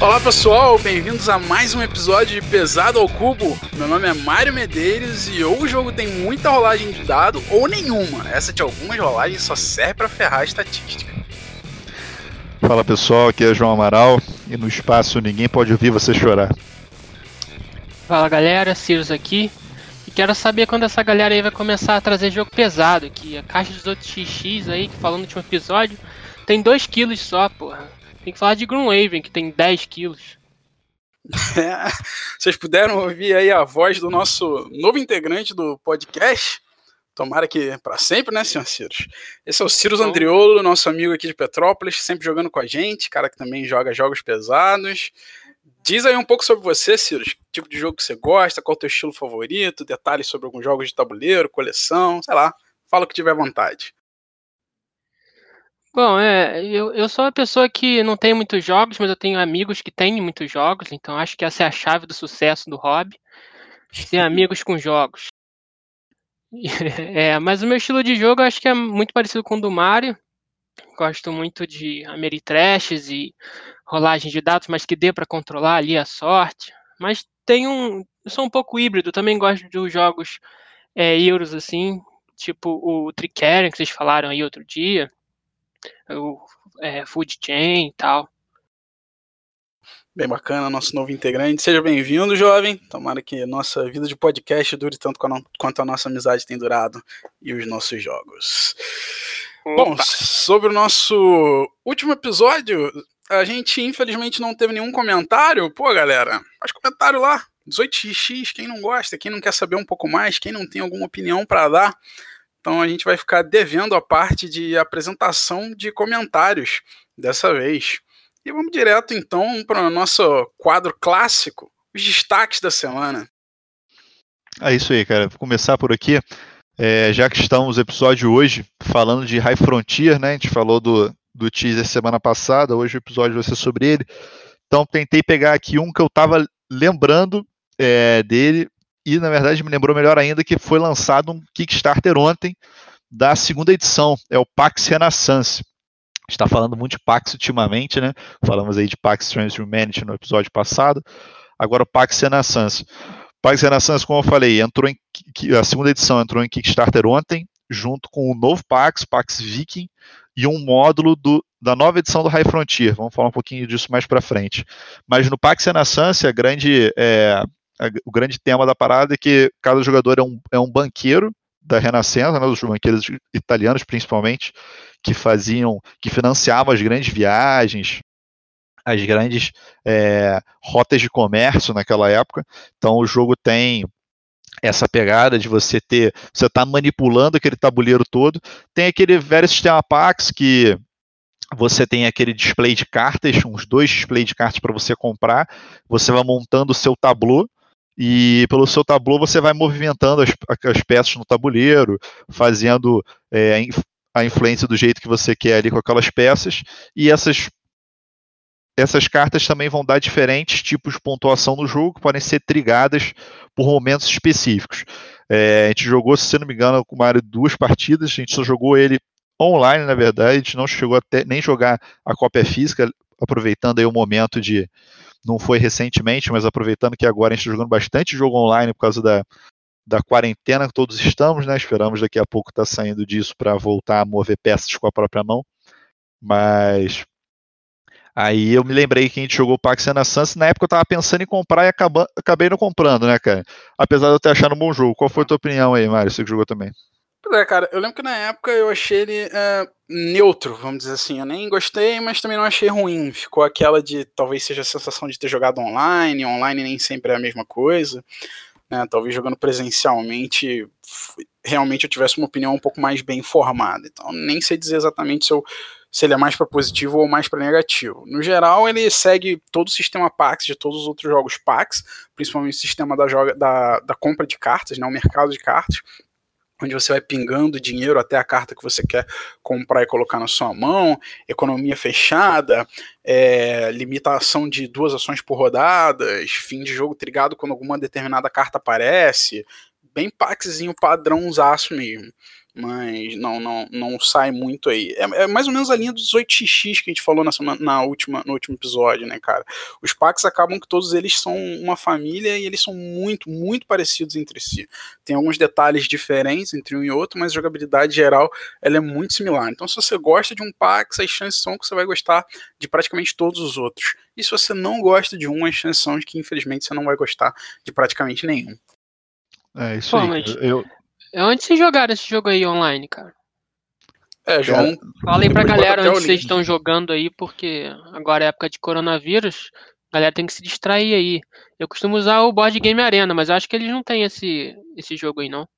Olá pessoal, bem-vindos a mais um episódio de Pesado ao Cubo. Meu nome é Mário Medeiros e ou o jogo tem muita rolagem de dado ou nenhuma. Essa de algumas rolagens só serve para ferrar a estatística. Fala pessoal, aqui é João Amaral e no espaço ninguém pode ouvir você chorar. Fala galera, Sirius aqui. E quero saber quando essa galera aí vai começar a trazer jogo pesado, que a caixa dos outros XX aí, que falando no último episódio, tem 2 quilos só, porra. Tem que falar de Gloomhaven, que tem 10 quilos. É, vocês puderam ouvir aí a voz do nosso novo integrante do podcast. Tomara que para sempre, né, senhor Ciros? Esse é o Ciros Andriolo, nosso amigo aqui de Petrópolis, sempre jogando com a gente, cara que também joga jogos pesados. Diz aí um pouco sobre você, Ciros. Que tipo de jogo que você gosta, qual é o teu estilo favorito, detalhes sobre alguns jogos de tabuleiro, coleção, sei lá. Fala o que tiver vontade. Bom, é, eu, eu sou uma pessoa que não tem muitos jogos, mas eu tenho amigos que têm muitos jogos, então acho que essa é a chave do sucesso do hobby. Ter amigos com jogos. É, mas o meu estilo de jogo acho que é muito parecido com o do Mario. Gosto muito de Ameritrashes e rolagem de dados, mas que dê para controlar ali a sorte. Mas tem um. Eu sou um pouco híbrido, também gosto de jogos é, euros assim, tipo o Tricarion que vocês falaram aí outro dia o é, food chain e tal. Bem bacana, nosso novo integrante. Seja bem-vindo, jovem. Tomara que nossa vida de podcast dure tanto quanto a nossa amizade tem durado e os nossos jogos. Opa. Bom, sobre o nosso último episódio, a gente infelizmente não teve nenhum comentário. Pô, galera, faz comentário lá. 18x, quem não gosta, quem não quer saber um pouco mais, quem não tem alguma opinião para dar, então a gente vai ficar devendo a parte de apresentação de comentários dessa vez. E vamos direto então para o nosso quadro clássico, os destaques da semana. É isso aí, cara. Vou começar por aqui. É, já que estamos no episódio hoje falando de High Frontier, né? A gente falou do, do teaser semana passada, hoje o episódio vai ser sobre ele. Então tentei pegar aqui um que eu estava lembrando é, dele, e na verdade me lembrou melhor ainda que foi lançado um Kickstarter ontem da segunda edição, é o Pax Renaissance. está falando muito de Pax ultimamente, né? Falamos aí de Pax Transhumanity no episódio passado. Agora o Pax Renaissance. Pax Renaissance, como eu falei, entrou em a segunda edição entrou em Kickstarter ontem, junto com o novo Pax, Pax Viking, e um módulo do, da nova edição do High Frontier. Vamos falar um pouquinho disso mais para frente. Mas no Pax Renaissance, a grande é, o grande tema da parada é que cada jogador é um, é um banqueiro da Renascença, né, os banqueiros italianos principalmente, que faziam, que financiavam as grandes viagens, as grandes é, rotas de comércio naquela época. Então o jogo tem essa pegada de você ter, você está manipulando aquele tabuleiro todo. Tem aquele velho sistema Pax que você tem aquele display de cartas, uns dois displays de cartas para você comprar. Você vai montando o seu tabuleiro e pelo seu tabuleiro você vai movimentando as, as peças no tabuleiro, fazendo é, a influência do jeito que você quer ali com aquelas peças, e essas essas cartas também vão dar diferentes tipos de pontuação no jogo, que podem ser trigadas por momentos específicos. É, a gente jogou, se não me engano, com o Mario duas partidas, a gente só jogou ele online, na verdade, a gente não chegou até nem jogar a cópia física, aproveitando aí o momento de, não foi recentemente, mas aproveitando que agora a gente está jogando bastante jogo online por causa da, da quarentena que todos estamos, né? Esperamos daqui a pouco estar tá saindo disso para voltar a mover peças com a própria mão. Mas aí eu me lembrei que a gente jogou o Pax na Sans, na época eu estava pensando em comprar e acabei não comprando, né, cara? Apesar de eu ter achado um bom jogo. Qual foi a tua opinião aí, Mário? Você que jogou também? Pois é, cara, eu lembro que na época eu achei ele é, neutro, vamos dizer assim. Eu nem gostei, mas também não achei ruim. Ficou aquela de talvez seja a sensação de ter jogado online, online nem sempre é a mesma coisa. Né? Talvez jogando presencialmente, realmente eu tivesse uma opinião um pouco mais bem formada. Então, nem sei dizer exatamente se, eu, se ele é mais para positivo ou mais para negativo. No geral, ele segue todo o sistema PAX de todos os outros jogos PAX, principalmente o sistema da, joga, da, da compra de cartas, né? o mercado de cartas onde você vai pingando dinheiro até a carta que você quer comprar e colocar na sua mão, economia fechada, é, limitação de duas ações por rodadas, fim de jogo trigado quando alguma determinada carta aparece, bem paxzinho padrãozaço mesmo. Mas não, não, não sai muito aí. É, é, mais ou menos a linha dos 8xx que a gente falou na, na última, no último episódio, né, cara? Os packs acabam que todos eles são uma família e eles são muito, muito parecidos entre si. Tem alguns detalhes diferentes entre um e outro, mas a jogabilidade geral ela é muito similar. Então, se você gosta de um pack, as chances são que você vai gostar de praticamente todos os outros. E se você não gosta de um, as chances são de que, infelizmente, você não vai gostar de praticamente nenhum. É isso Pô, aí. Eu, é onde vocês jogaram esse jogo aí online, cara? É, João. Fala aí pra galera onde vocês estão jogando aí, porque agora é época de coronavírus, a galera tem que se distrair aí. Eu costumo usar o Board Game Arena, mas eu acho que eles não têm esse, esse jogo aí, não.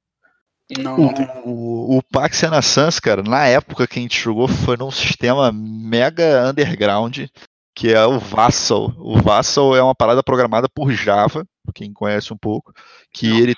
Não, não tem. O, o Pax Sans, cara, na época que a gente jogou, foi num sistema mega underground, que é o Vassal. O Vassal é uma parada programada por Java, quem conhece um pouco, que ele,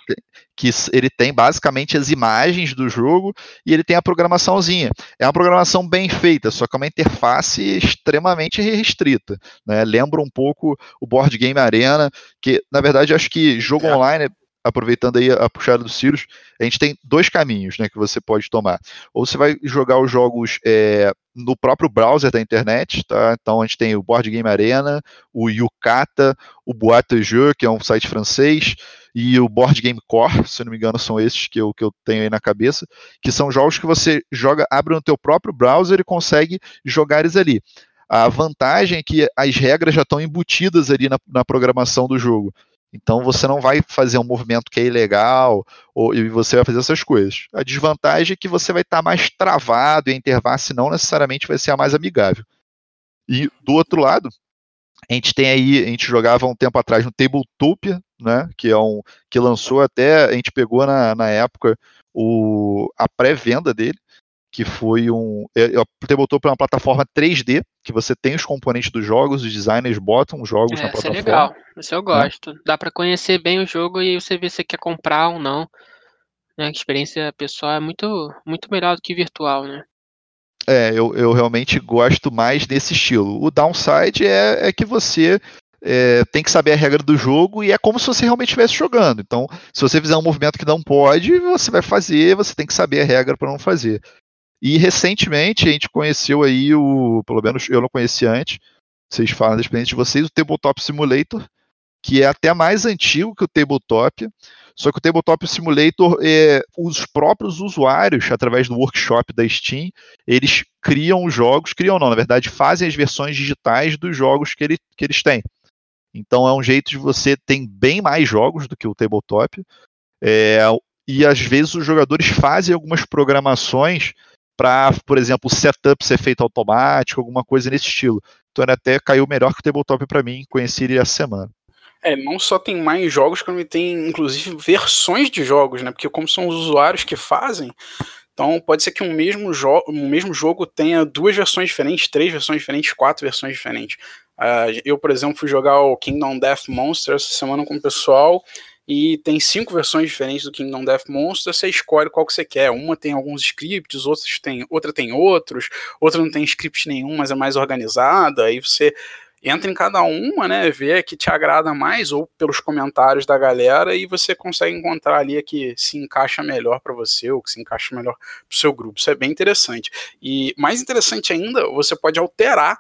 que ele tem basicamente as imagens do jogo e ele tem a programaçãozinha. É uma programação bem feita, só que é uma interface extremamente restrita. Né? Lembra um pouco o Board Game Arena, que na verdade acho que jogo é. online aproveitando aí a puxada do Sirius, a gente tem dois caminhos né, que você pode tomar. Ou você vai jogar os jogos é, no próprio browser da internet, tá? Então a gente tem o Board Game Arena, o Yucata, o Boate Jeu, que é um site francês, e o Board Game Core, se não me engano, são esses que eu, que eu tenho aí na cabeça, que são jogos que você joga, abre no teu próprio browser e consegue jogar eles ali. A vantagem é que as regras já estão embutidas ali na, na programação do jogo. Então você não vai fazer um movimento que é ilegal ou, e você vai fazer essas coisas. A desvantagem é que você vai estar tá mais travado e a interface não necessariamente vai ser a mais amigável. E do outro lado, a gente tem aí, a gente jogava um tempo atrás no Tabletopia, né, que é um que lançou até, a gente pegou na, na época o, a pré-venda dele, que foi um. Você botou para uma plataforma 3D, que você tem os componentes dos jogos, os designers botam os jogos é, na plataforma. Isso é legal, isso eu gosto. Né? Dá para conhecer bem o jogo e você vê se quer comprar ou não. Né? A experiência pessoal é muito, muito melhor do que virtual, né? É, eu, eu realmente gosto mais desse estilo. O downside é, é que você é, tem que saber a regra do jogo e é como se você realmente estivesse jogando. Então, se você fizer um movimento que não pode, você vai fazer, você tem que saber a regra para não fazer. E recentemente a gente conheceu aí o, pelo menos eu não conhecia antes, vocês falam da experiência de vocês, o Tabletop Simulator, que é até mais antigo que o Tabletop, só que o Tabletop Simulator, é, os próprios usuários, através do workshop da Steam, eles criam os jogos, criam não, na verdade fazem as versões digitais dos jogos que, ele, que eles têm. Então é um jeito de você ter bem mais jogos do que o Tabletop, é, e às vezes os jogadores fazem algumas programações para, por exemplo, o setup ser feito automático, alguma coisa nesse estilo. Então ele até caiu melhor que o Tabletop para mim, conheci ele essa semana. É, não só tem mais jogos, como tem inclusive versões de jogos, né? Porque como são os usuários que fazem, então pode ser que um mesmo, jo um mesmo jogo tenha duas versões diferentes, três versões diferentes, quatro versões diferentes. Uh, eu, por exemplo, fui jogar o Kingdom Death Monster essa semana com o pessoal e tem cinco versões diferentes do Kingdom Death Monster, você escolhe qual que você quer. Uma tem alguns scripts, outras tem, outra tem outros, outra não tem script nenhum, mas é mais organizada, aí você entra em cada uma, né, vê a que te agrada mais ou pelos comentários da galera e você consegue encontrar ali a que se encaixa melhor para você ou que se encaixa melhor para o seu grupo. Isso é bem interessante. E mais interessante ainda, você pode alterar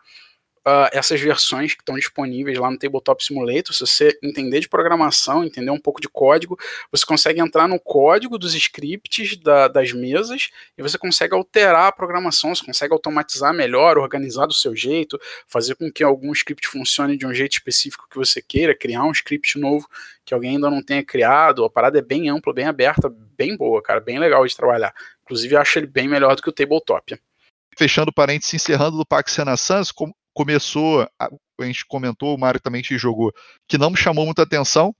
uh, essas versões que estão disponíveis lá no Tabletop Simulator. Se você entender de programação, entender um pouco de código, você consegue entrar no código dos scripts da, das mesas e você consegue alterar a programação, você consegue automatizar melhor, organizar do seu jeito, fazer com que algum script funcione de um jeito específico que você queira, criar um script novo que alguém ainda não tenha criado. A parada é bem ampla, bem aberta, bem boa, cara, bem legal de trabalhar. Inclusive, eu acho ele bem melhor do que o Tabletop fechando parênteses, encerrando do Pax Renaissance, começou, a, a gente comentou, o Mário também que jogou, que não me chamou muita atenção,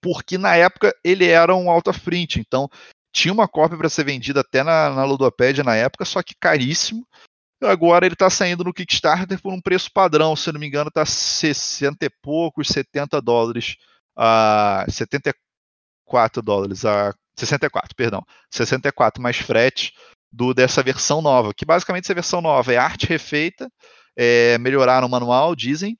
porque na época ele era um of print, então tinha uma cópia para ser vendida até na, na na época, só que caríssimo. Agora ele está saindo no Kickstarter por um preço padrão, se não me engano, está 60 e poucos, 70 dólares, a 74 dólares, a 64, perdão, 64 mais frete do dessa versão nova, que basicamente essa versão nova é arte refeita, é, melhoraram o manual, dizem,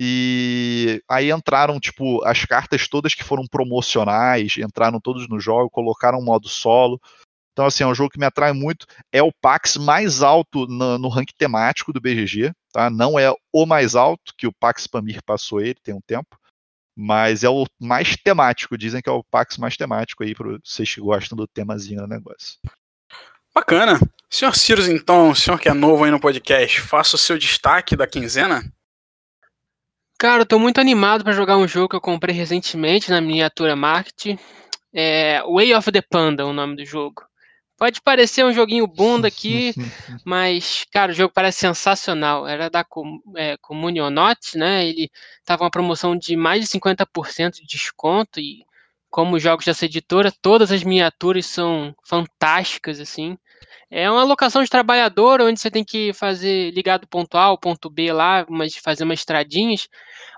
e aí entraram, tipo, as cartas todas que foram promocionais, entraram todos no jogo, colocaram modo solo. Então, assim, é um jogo que me atrai muito. É o Pax mais alto no, no ranking temático do BGG, tá? Não é o mais alto, que o Pax Pamir passou ele, tem um tempo. Mas é o mais temático, dizem que é o Pax mais temático aí, para vocês que gostam do temazinho do negócio. Bacana. Senhor Cirus, então, o senhor que é novo aí no podcast, faça o seu destaque da quinzena. Cara, eu tô muito animado para jogar um jogo que eu comprei recentemente na miniatura market. É Way of the Panda, o nome do jogo. Pode parecer um joguinho bunda aqui, mas, cara, o jogo parece sensacional. Era da é, Communionaut, né? Ele tava uma promoção de mais de 50% de desconto e como jogos dessa editora, todas as miniaturas são fantásticas, assim. É uma locação de trabalhador onde você tem que fazer ligar do ponto A ao ponto B lá, mas fazer umas estradinhas.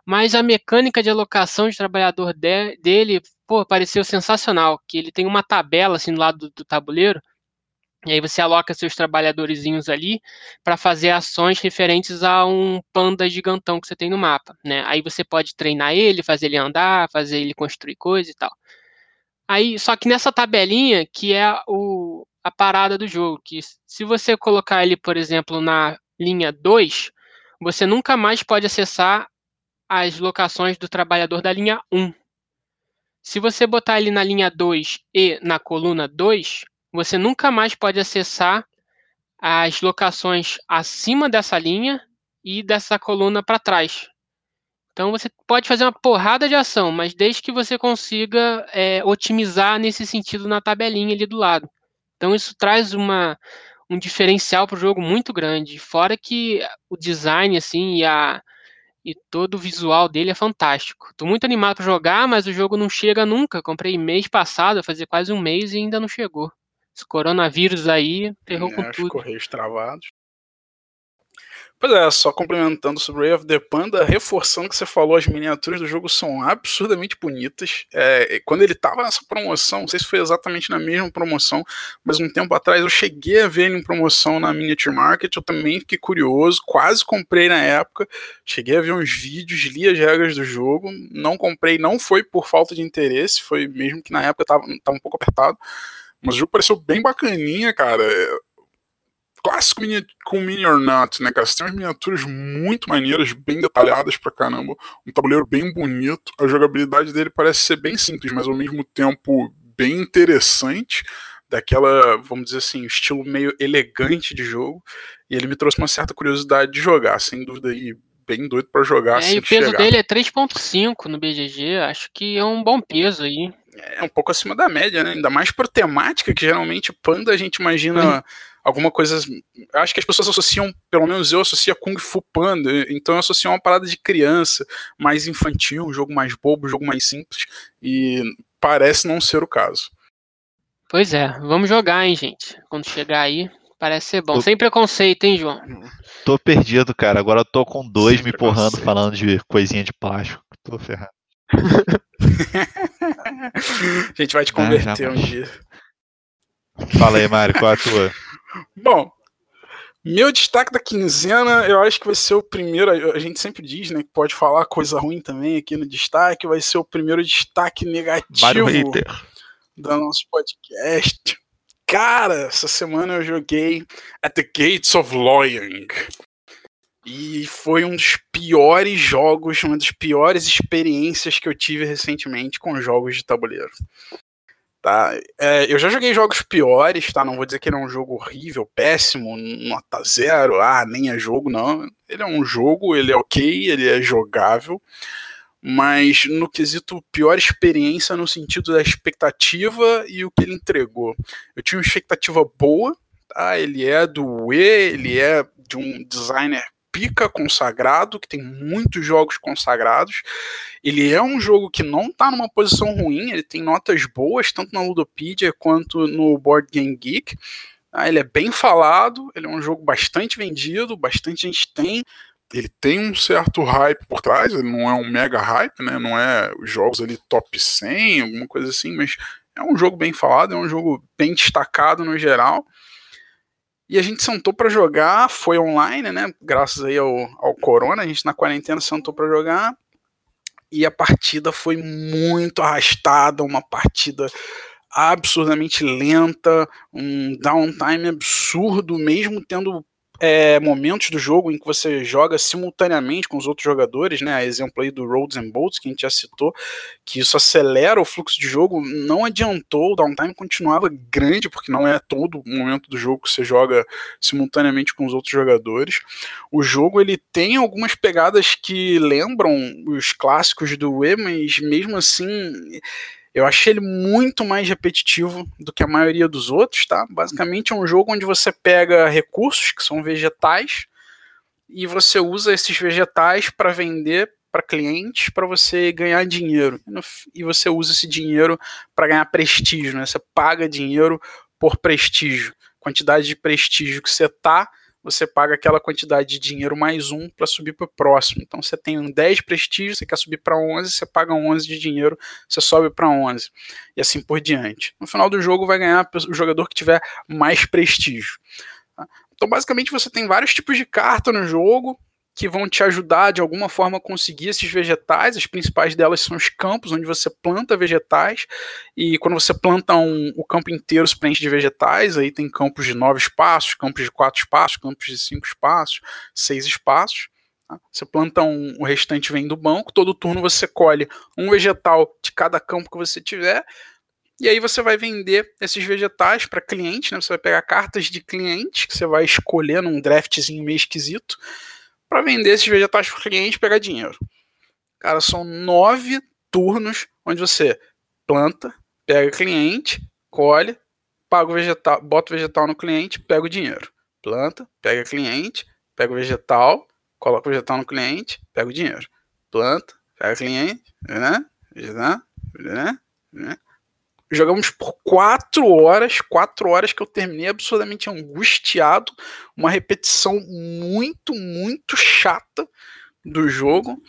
Mas a mecânica de alocação de trabalhador de, dele, pô, pareceu sensacional. Que ele tem uma tabela assim do lado do, do tabuleiro e aí você aloca seus trabalhadorzinhos ali para fazer ações referentes a um panda gigantão que você tem no mapa, né? Aí você pode treinar ele, fazer ele andar, fazer ele construir coisa e tal. Aí, só que nessa tabelinha que é o, a parada do jogo, que se você colocar ele, por exemplo, na linha 2, você nunca mais pode acessar as locações do trabalhador da linha 1. Se você botar ele na linha 2 e na coluna 2, você nunca mais pode acessar as locações acima dessa linha e dessa coluna para trás. Então você pode fazer uma porrada de ação, mas desde que você consiga é, otimizar nesse sentido na tabelinha ali do lado. Então isso traz uma, um diferencial para o jogo muito grande. Fora que o design assim e, a, e todo o visual dele é fantástico. Estou muito animado para jogar, mas o jogo não chega nunca. Comprei mês passado, fazer quase um mês e ainda não chegou. Esse coronavírus aí ferrou é, com tudo. Correios travados. Pois é, só complementando sobre Ray of the Panda, reforçando que você falou, as miniaturas do jogo são absurdamente bonitas. É, quando ele tava nessa promoção, não sei se foi exatamente na mesma promoção, mas um tempo atrás eu cheguei a ver ele em promoção na Miniature Market, eu também fiquei curioso, quase comprei na época, cheguei a ver uns vídeos, li as regras do jogo, não comprei, não foi por falta de interesse, foi mesmo que na época tava, tava um pouco apertado, mas o jogo pareceu bem bacaninha, cara. Clássico mini, com mini or not, né, cara? Você tem umas miniaturas muito maneiras, bem detalhadas pra caramba. Um tabuleiro bem bonito. A jogabilidade dele parece ser bem simples, mas ao mesmo tempo bem interessante. Daquela, vamos dizer assim, estilo meio elegante de jogo. E ele me trouxe uma certa curiosidade de jogar, sem dúvida aí. Bem doido para jogar. É, assim e o peso chegar. dele é 3.5 no BGG, acho que é um bom peso aí é um pouco acima da média, né? Ainda mais por temática, que geralmente Panda a gente imagina. Alguma coisa. Acho que as pessoas associam, pelo menos eu associo a Kung Fu Panda, então eu associo uma parada de criança, mais infantil, um jogo mais bobo, um jogo mais simples, e parece não ser o caso. Pois é, vamos jogar, hein, gente? Quando chegar aí, parece ser bom. Tô... Sem preconceito, hein, João? Tô perdido, cara. Agora eu tô com dois Sem me empurrando, falando de coisinha de plástico. Tô ferrado. a gente vai te converter ah, um dia. Fala aí, Mário, qual é a tua? Bom, meu destaque da quinzena, eu acho que vai ser o primeiro. A gente sempre diz, né, que pode falar coisa ruim também aqui no destaque. Vai ser o primeiro destaque negativo do nosso podcast. Cara, essa semana eu joguei At the Gates of Loyang. E foi um dos piores jogos, uma das piores experiências que eu tive recentemente com jogos de tabuleiro. Tá? É, eu já joguei jogos piores, tá? Não vou dizer que ele é um jogo horrível, péssimo, nota zero, ah, nem é jogo, não. Ele é um jogo, ele é ok, ele é jogável, mas no quesito pior experiência no sentido da expectativa e o que ele entregou. Eu tinha uma expectativa boa, tá? Ele é do E, ele é de um designer pica consagrado, que tem muitos jogos consagrados. Ele é um jogo que não está numa posição ruim, ele tem notas boas, tanto na Ludopedia quanto no Board Game Geek. Ah, ele é bem falado, ele é um jogo bastante vendido, bastante gente tem. Ele tem um certo hype por trás, ele não é um mega hype, né? Não é os jogos ali top 100, alguma coisa assim, mas é um jogo bem falado, é um jogo bem destacado no geral. E a gente sentou para jogar, foi online, né? Graças aí ao, ao corona, a gente na quarentena sentou para jogar. E a partida foi muito arrastada, uma partida absurdamente lenta, um downtime absurdo, mesmo tendo é, momentos do jogo em que você joga simultaneamente com os outros jogadores, né? Exemplo aí do Roads and Bolts, que a gente já citou, que isso acelera o fluxo de jogo, não adiantou, o downtime continuava grande, porque não é todo momento do jogo que você joga simultaneamente com os outros jogadores. O jogo ele tem algumas pegadas que lembram os clássicos do Wii, mas mesmo assim eu achei ele muito mais repetitivo do que a maioria dos outros, tá? Basicamente é um jogo onde você pega recursos que são vegetais e você usa esses vegetais para vender para clientes para você ganhar dinheiro. E você usa esse dinheiro para ganhar prestígio, né? Você paga dinheiro por prestígio. Quantidade de prestígio que você tá, você paga aquela quantidade de dinheiro mais um para subir para o próximo. Então você tem um 10 prestígio, você quer subir para 11, você paga 11 de dinheiro, você sobe para 11 e assim por diante. No final do jogo vai ganhar o jogador que tiver mais prestígio. Tá? Então basicamente você tem vários tipos de carta no jogo, que vão te ajudar de alguma forma a conseguir esses vegetais. As principais delas são os campos, onde você planta vegetais, e quando você planta um, o campo inteiro se preenche de vegetais. Aí tem campos de nove espaços, campos de quatro espaços, campos de cinco espaços, seis espaços. Tá? Você planta um, o restante vem do banco. Todo turno você colhe um vegetal de cada campo que você tiver. E aí você vai vender esses vegetais para cliente, né? Você vai pegar cartas de cliente que você vai escolher num draftzinho meio esquisito para vender esses vegetais para o cliente e pegar dinheiro. Cara, são nove turnos onde você planta, pega cliente, colhe, paga o vegetal, bota o vegetal no cliente, pega o dinheiro. Planta, pega cliente, pega o vegetal, coloca o vegetal no cliente, pega o dinheiro. Planta, pega cliente, né? Né? Né? Jogamos por quatro horas, quatro horas que eu terminei absurdamente angustiado, uma repetição muito, muito chata do jogo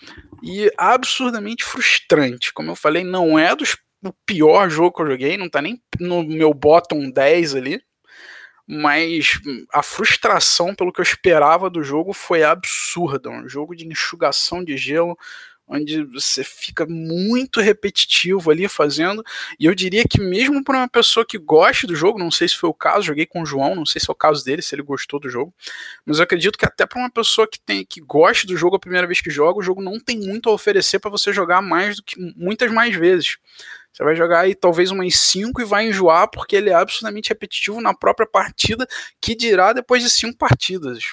e absurdamente frustrante. Como eu falei, não é dos, o pior jogo que eu joguei, não tá nem no meu bottom 10 ali, mas a frustração pelo que eu esperava do jogo foi absurda. Um jogo de enxugação de gelo, onde você fica muito repetitivo ali fazendo. E eu diria que mesmo para uma pessoa que goste do jogo, não sei se foi o caso, joguei com o João, não sei se é o caso dele, se ele gostou do jogo, mas eu acredito que até para uma pessoa que tem que goste do jogo a primeira vez que joga, o jogo não tem muito a oferecer para você jogar mais do que muitas mais vezes. Você vai jogar aí talvez umas 5 e vai enjoar porque ele é absolutamente repetitivo na própria partida, que dirá depois de cinco partidas.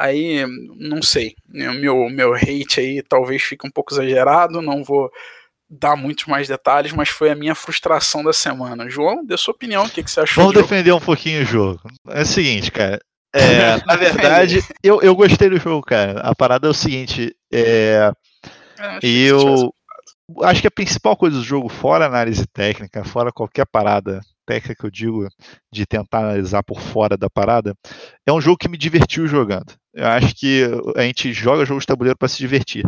Aí, não sei. Meu, meu hate aí talvez fique um pouco exagerado, não vou dar muitos mais detalhes, mas foi a minha frustração da semana. João, dê sua opinião, o que, que você achou? Vamos defender um pouquinho o jogo. É o seguinte, cara. É, na verdade, eu, eu gostei do jogo, cara. A parada é o seguinte. É, eu acho que a principal coisa do jogo, fora análise técnica, fora qualquer parada técnica que eu digo de tentar analisar por fora da parada, é um jogo que me divertiu jogando. Eu acho que a gente joga jogos de tabuleiro para se divertir.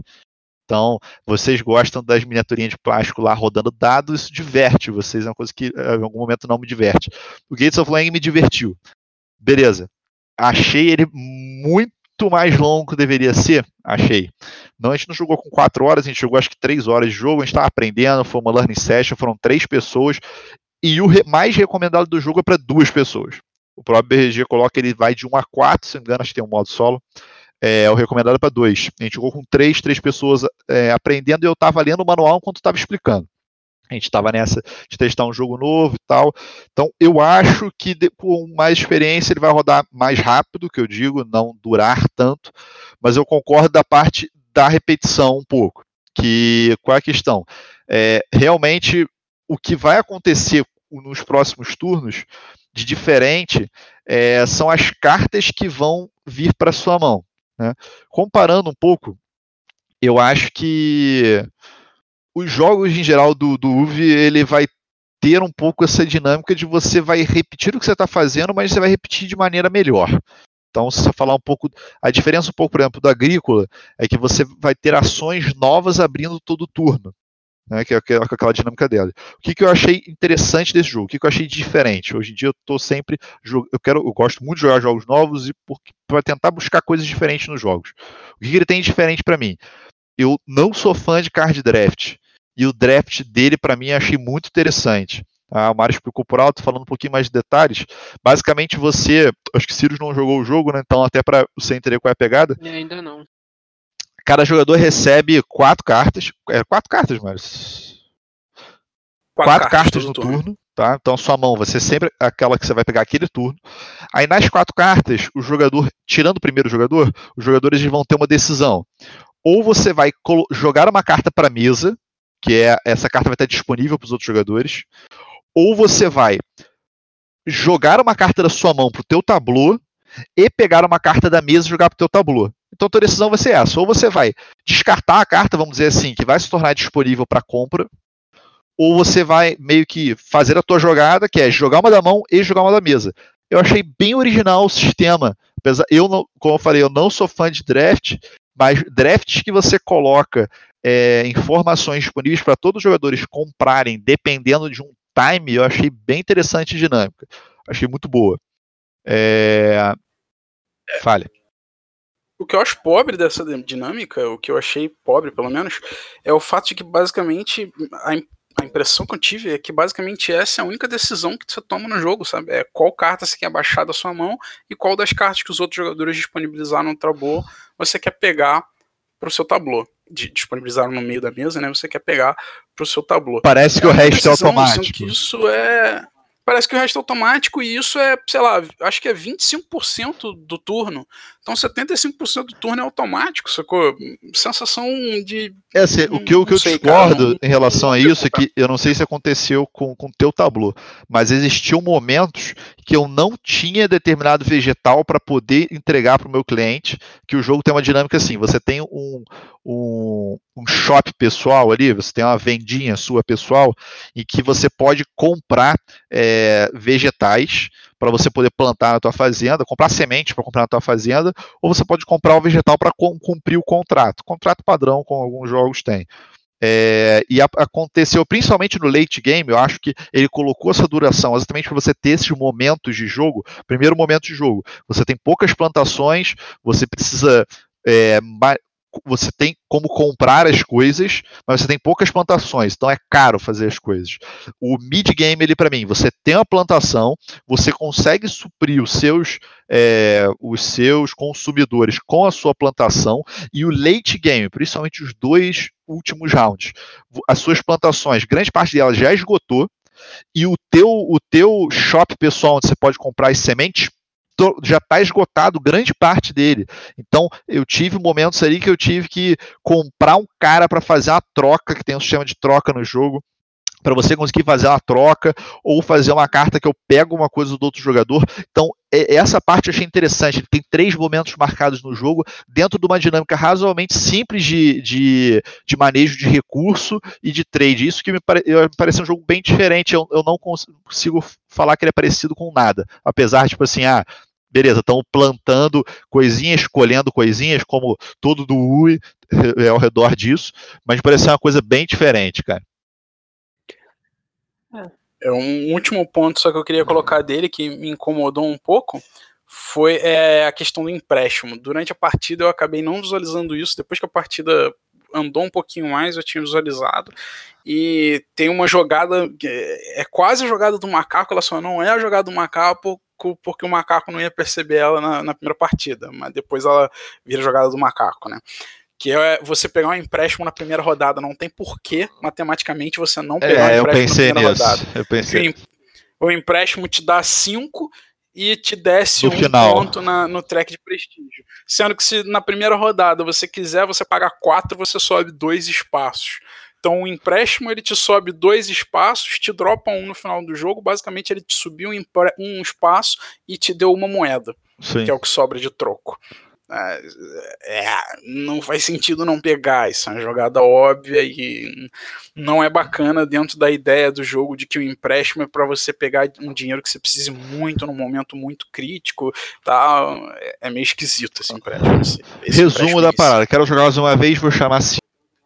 Então, vocês gostam das miniaturinhas de plástico lá rodando dados, isso diverte vocês, é uma coisa que eh, em algum momento não me diverte. O Gates of Lang me divertiu. Beleza. Achei ele muito mais longo que deveria ser, achei. Não, a gente não jogou com 4 horas, a gente jogou acho que 3 horas de jogo, a gente estava aprendendo, foi uma learning session, foram três pessoas, e o mais recomendado do jogo é para duas pessoas. O próprio BRG coloca ele vai de 1 a 4, se não me engano, acho que tem um modo solo. É, o recomendado é para dois. A gente jogou com três, três pessoas é, aprendendo e eu estava lendo o manual enquanto estava explicando. A gente estava nessa de testar um jogo novo e tal. Então, eu acho que com mais experiência ele vai rodar mais rápido, que eu digo, não durar tanto. Mas eu concordo da parte da repetição um pouco. Que qual é a questão? É, realmente, o que vai acontecer nos próximos turnos de diferente é, são as cartas que vão vir para sua mão. Né? Comparando um pouco, eu acho que os jogos em geral do, do UV ele vai ter um pouco essa dinâmica de você vai repetir o que você está fazendo, mas você vai repetir de maneira melhor. Então, se você falar um pouco, a diferença um pouco, por exemplo, do agrícola, é que você vai ter ações novas abrindo todo turno né, que é aquela dinâmica dela. O que, que eu achei interessante desse jogo? O que, que eu achei diferente? Hoje em dia eu estou sempre eu quero, eu gosto muito de jogar jogos novos e para tentar buscar coisas diferentes nos jogos. O que, que ele tem de diferente para mim? Eu não sou fã de card draft e o draft dele para mim achei muito interessante. Ah, o Mário explicou por alto, falando um pouquinho mais de detalhes. Basicamente, você. Acho que Sirius não jogou o jogo, né? Então, até para você entender qual é a pegada. É, ainda não. Cada jogador recebe quatro cartas. É, quatro cartas, Mário. Quatro, quatro, cartas, no turno. turno. Tá? Então, sua mão vai ser sempre aquela que você vai pegar aquele turno. Aí, nas quatro cartas, o jogador, tirando o primeiro jogador, os jogadores vão ter uma decisão. Ou você vai jogar uma carta para a mesa, que é essa carta vai estar disponível para os outros jogadores, ou você vai jogar uma carta da sua mão para o teu tablô e pegar uma carta da mesa e jogar para o teu tablô. Então a tua decisão vai ser essa. Ou você vai descartar a carta, vamos dizer assim, que vai se tornar disponível para compra, ou você vai meio que fazer a tua jogada, que é jogar uma da mão e jogar uma da mesa. Eu achei bem original o sistema. Eu não, como eu falei, eu não sou fã de draft, mas drafts que você coloca é, informações disponíveis para todos os jogadores comprarem, dependendo de um time, eu achei bem interessante e dinâmica. Achei muito boa. É... Falha. O que eu acho pobre dessa dinâmica, o que eu achei pobre, pelo menos, é o fato de que basicamente a, a impressão que eu tive é que basicamente essa é a única decisão que você toma no jogo, sabe? É qual carta você quer baixar da sua mão e qual das cartas que os outros jogadores disponibilizaram no tabu você quer pegar para o seu tabu disponibilizaram no meio da mesa, né? Você quer pegar para o seu tabu. Parece que o resto é automático. Que isso é parece que o resto é automático e isso é, sei lá, acho que é 25% do turno. Então 75% do turno é automático, sacou? Sensação de. É assim, o que, o que eu sei, discordo cara, em relação a isso é que eu não sei se aconteceu com o teu tabu, mas existiam momentos que eu não tinha determinado vegetal para poder entregar para o meu cliente, que o jogo tem uma dinâmica assim, você tem um, um, um shop pessoal ali, você tem uma vendinha sua pessoal, em que você pode comprar é, vegetais para você poder plantar na tua fazenda, comprar semente para comprar na tua fazenda, ou você pode comprar o vegetal para cumprir o contrato. Contrato padrão, como alguns jogos têm. É, e a, aconteceu principalmente no late game, eu acho que ele colocou essa duração exatamente para você ter esses momentos de jogo. Primeiro momento de jogo, você tem poucas plantações, você precisa é, você tem como comprar as coisas, mas você tem poucas plantações, então é caro fazer as coisas. O mid game ele para mim, você tem uma plantação, você consegue suprir os seus é, os seus consumidores com a sua plantação e o late game, principalmente os dois últimos rounds, as suas plantações, grande parte delas já esgotou e o teu o teu shop pessoal onde você pode comprar as sementes já está esgotado grande parte dele. Então, eu tive momentos ali que eu tive que comprar um cara para fazer uma troca, que tem um sistema de troca no jogo, para você conseguir fazer uma troca ou fazer uma carta que eu pego uma coisa do outro jogador. Então, essa parte eu achei interessante. Ele tem três momentos marcados no jogo, dentro de uma dinâmica razoavelmente simples de, de, de manejo de recurso e de trade. Isso que me, pare, me um jogo bem diferente. Eu, eu não consigo falar que ele é parecido com nada. Apesar, tipo assim, ah, beleza, estão plantando coisinhas, escolhendo coisinhas, como todo do UI é ao redor disso, mas parece uma coisa bem diferente, cara. É um último ponto só que eu queria colocar dele que me incomodou um pouco foi é, a questão do empréstimo. Durante a partida eu acabei não visualizando isso. Depois que a partida andou um pouquinho mais, eu tinha visualizado. E tem uma jogada, é quase a jogada do macaco, ela só não é a jogada do macaco porque o macaco não ia perceber ela na, na primeira partida, mas depois ela vira jogada do macaco, né? Que é você pegar um empréstimo na primeira rodada. Não tem porquê, matematicamente, você não pegar é, um empréstimo na primeira nisso. rodada. Eu pensei. O empréstimo te dá 5 e te desce no um final. ponto na, no track de prestígio. Sendo que se na primeira rodada você quiser, você paga 4, você sobe dois espaços. Então o empréstimo ele te sobe dois espaços, te dropa um no final do jogo. Basicamente ele te subiu um, um espaço e te deu uma moeda, Sim. que é o que sobra de troco. É, não faz sentido não pegar, isso é uma jogada óbvia e não é bacana dentro da ideia do jogo de que o empréstimo é para você pegar um dinheiro que você precise muito num momento muito crítico, tá? É meio esquisito esse empréstimo. Esse, esse Resumo empréstimo da parada, quero jogar mais uma vez, vou chamar assim.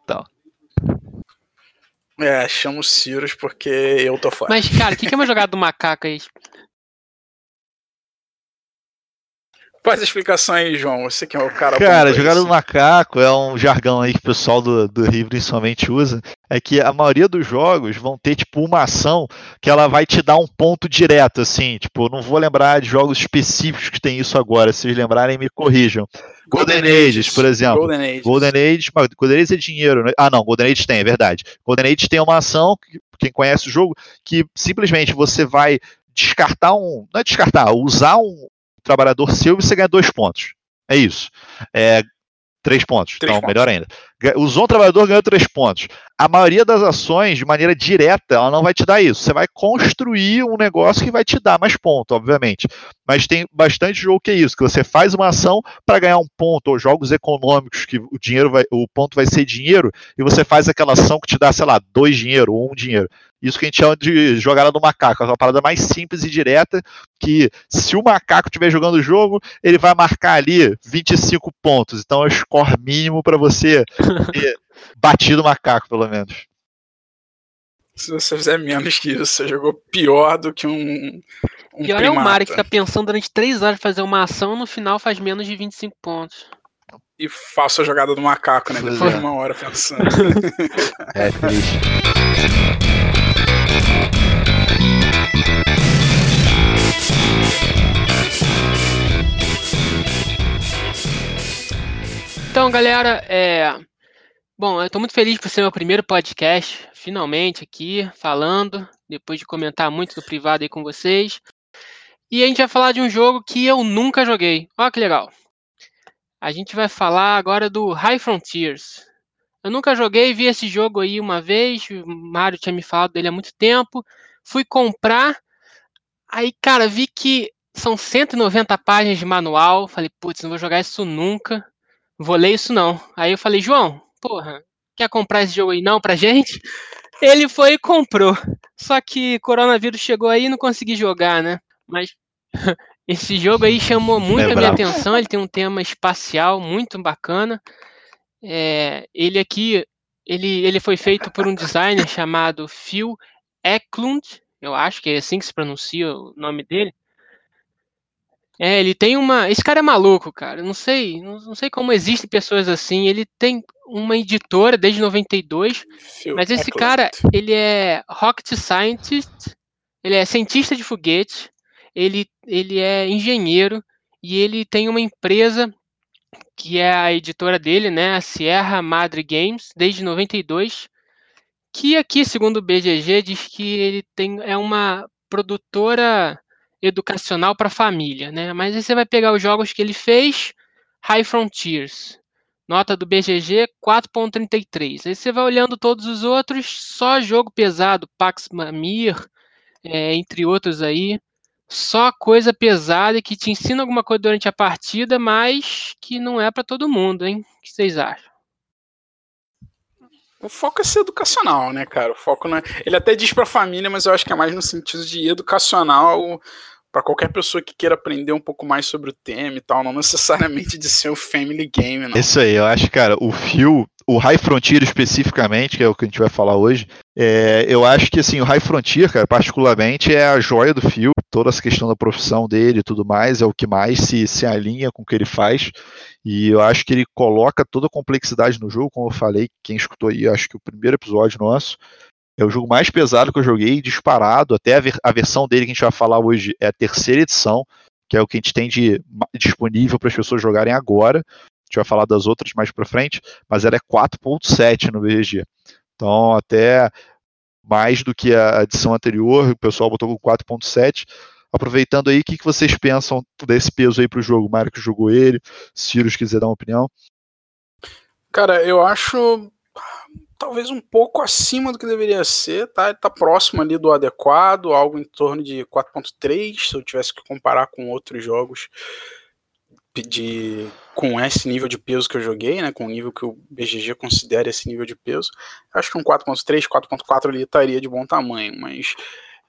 Então. É, chamo os Cirus porque eu tô fora. Mas, cara, o que, que é uma jogada do macaco aí? Faz a explicação aí, João. Você que é o cara. Cara, jogada do macaco é um jargão aí que o pessoal do, do Rio principalmente usa. É que a maioria dos jogos vão ter, tipo, uma ação que ela vai te dar um ponto direto, assim. Tipo, não vou lembrar de jogos específicos que tem isso agora. Se vocês lembrarem, me corrijam. Golden, Golden Ages, Ages, por exemplo. Golden Ages. Golden Ages, Golden Ages é dinheiro, né? Ah, não, Golden Ages tem, é verdade. Golden Ages tem uma ação, quem conhece o jogo, que simplesmente você vai descartar um. Não é descartar, usar um, trabalhador seu e você ganha dois pontos. É isso. É, três pontos. Três então, pontos. melhor ainda. Usou um trabalhador, ganhou três pontos. A maioria das ações, de maneira direta, ela não vai te dar isso. Você vai construir um negócio que vai te dar mais pontos, obviamente. Mas tem bastante jogo que é isso, que você faz uma ação para ganhar um ponto, ou jogos econômicos, que o dinheiro vai, o ponto vai ser dinheiro, e você faz aquela ação que te dá, sei lá, dois dinheiro ou um dinheiro. Isso que a gente chama de jogada do macaco. É uma parada mais simples e direta que se o macaco estiver jogando o jogo, ele vai marcar ali 25 pontos. Então é o score mínimo para você ter batido o macaco, pelo menos. Se você fizer menos que isso, você jogou pior do que um. um pior primata. é o Mario que fica pensando durante 3 horas fazer uma ação no final faz menos de 25 pontos. E faço a jogada do macaco, né? Depois é. de uma hora pensando. é triste. Então, galera, é... Bom, eu tô muito feliz por ser meu primeiro podcast, finalmente aqui, falando, depois de comentar muito no privado aí com vocês. E a gente vai falar de um jogo que eu nunca joguei. Olha que legal. A gente vai falar agora do High Frontiers. Eu nunca joguei, vi esse jogo aí uma vez, o Mário tinha me falado dele há muito tempo. Fui comprar, aí, cara, vi que são 190 páginas de manual. Falei, putz, não vou jogar isso nunca. Vou ler isso não. Aí eu falei, João, porra, quer comprar esse jogo aí não pra gente? Ele foi e comprou. Só que coronavírus chegou aí e não consegui jogar, né? Mas esse jogo aí chamou muito é a minha atenção. Ele tem um tema espacial muito bacana. É, ele aqui, ele, ele foi feito por um designer chamado Phil Eklund, eu acho que é assim que se pronuncia o nome dele. É, ele tem uma. Esse cara é maluco, cara. Não sei, não, sei como existem pessoas assim. Ele tem uma editora desde 92, Phil mas esse Eklund. cara, ele é rocket scientist, ele é cientista de foguete, ele, ele é engenheiro e ele tem uma empresa que é a editora dele, né, a Sierra Madre Games, desde 92, que aqui, segundo o BGG, diz que ele tem, é uma produtora educacional para família, né? Mas aí você vai pegar os jogos que ele fez, High Frontiers, nota do BGG 4.33. Aí você vai olhando todos os outros, só jogo pesado, Pax Mamir, é, entre outros aí, só coisa pesada que te ensina alguma coisa durante a partida, mas que não é para todo mundo, hein? O que vocês acham? O foco é ser educacional, né, cara? O foco não é... Ele até diz pra família, mas eu acho que é mais no sentido de educacional para qualquer pessoa que queira aprender um pouco mais sobre o tema e tal, não necessariamente de ser um family game, não. Isso aí, eu acho, cara, o fio, o High Frontier especificamente, que é o que a gente vai falar hoje, é, eu acho que assim, o High Frontier, cara, particularmente, é a joia do fio, toda essa questão da profissão dele e tudo mais, é o que mais se, se alinha com o que ele faz. E eu acho que ele coloca toda a complexidade no jogo, como eu falei, quem escutou aí, acho que o primeiro episódio nosso, é o jogo mais pesado que eu joguei, disparado. Até a, ver, a versão dele que a gente vai falar hoje é a terceira edição, que é o que a gente tem de, disponível para as pessoas jogarem agora. Gente vai falar das outras mais para frente, mas ela é 4.7 no BGG. Então, até mais do que a edição anterior, o pessoal botou com 4.7. Aproveitando aí, o que, que vocês pensam desse peso aí para o jogo? Mário que jogou ele, Ciro, se quiser dar uma opinião. Cara, eu acho talvez um pouco acima do que deveria ser, tá? Ele tá próximo ali do adequado, algo em torno de 4.3, se eu tivesse que comparar com outros jogos de com esse nível de peso que eu joguei, né, com o nível que o BGG considera esse nível de peso, acho que um 4.3, 4.4 ali estaria de bom tamanho, mas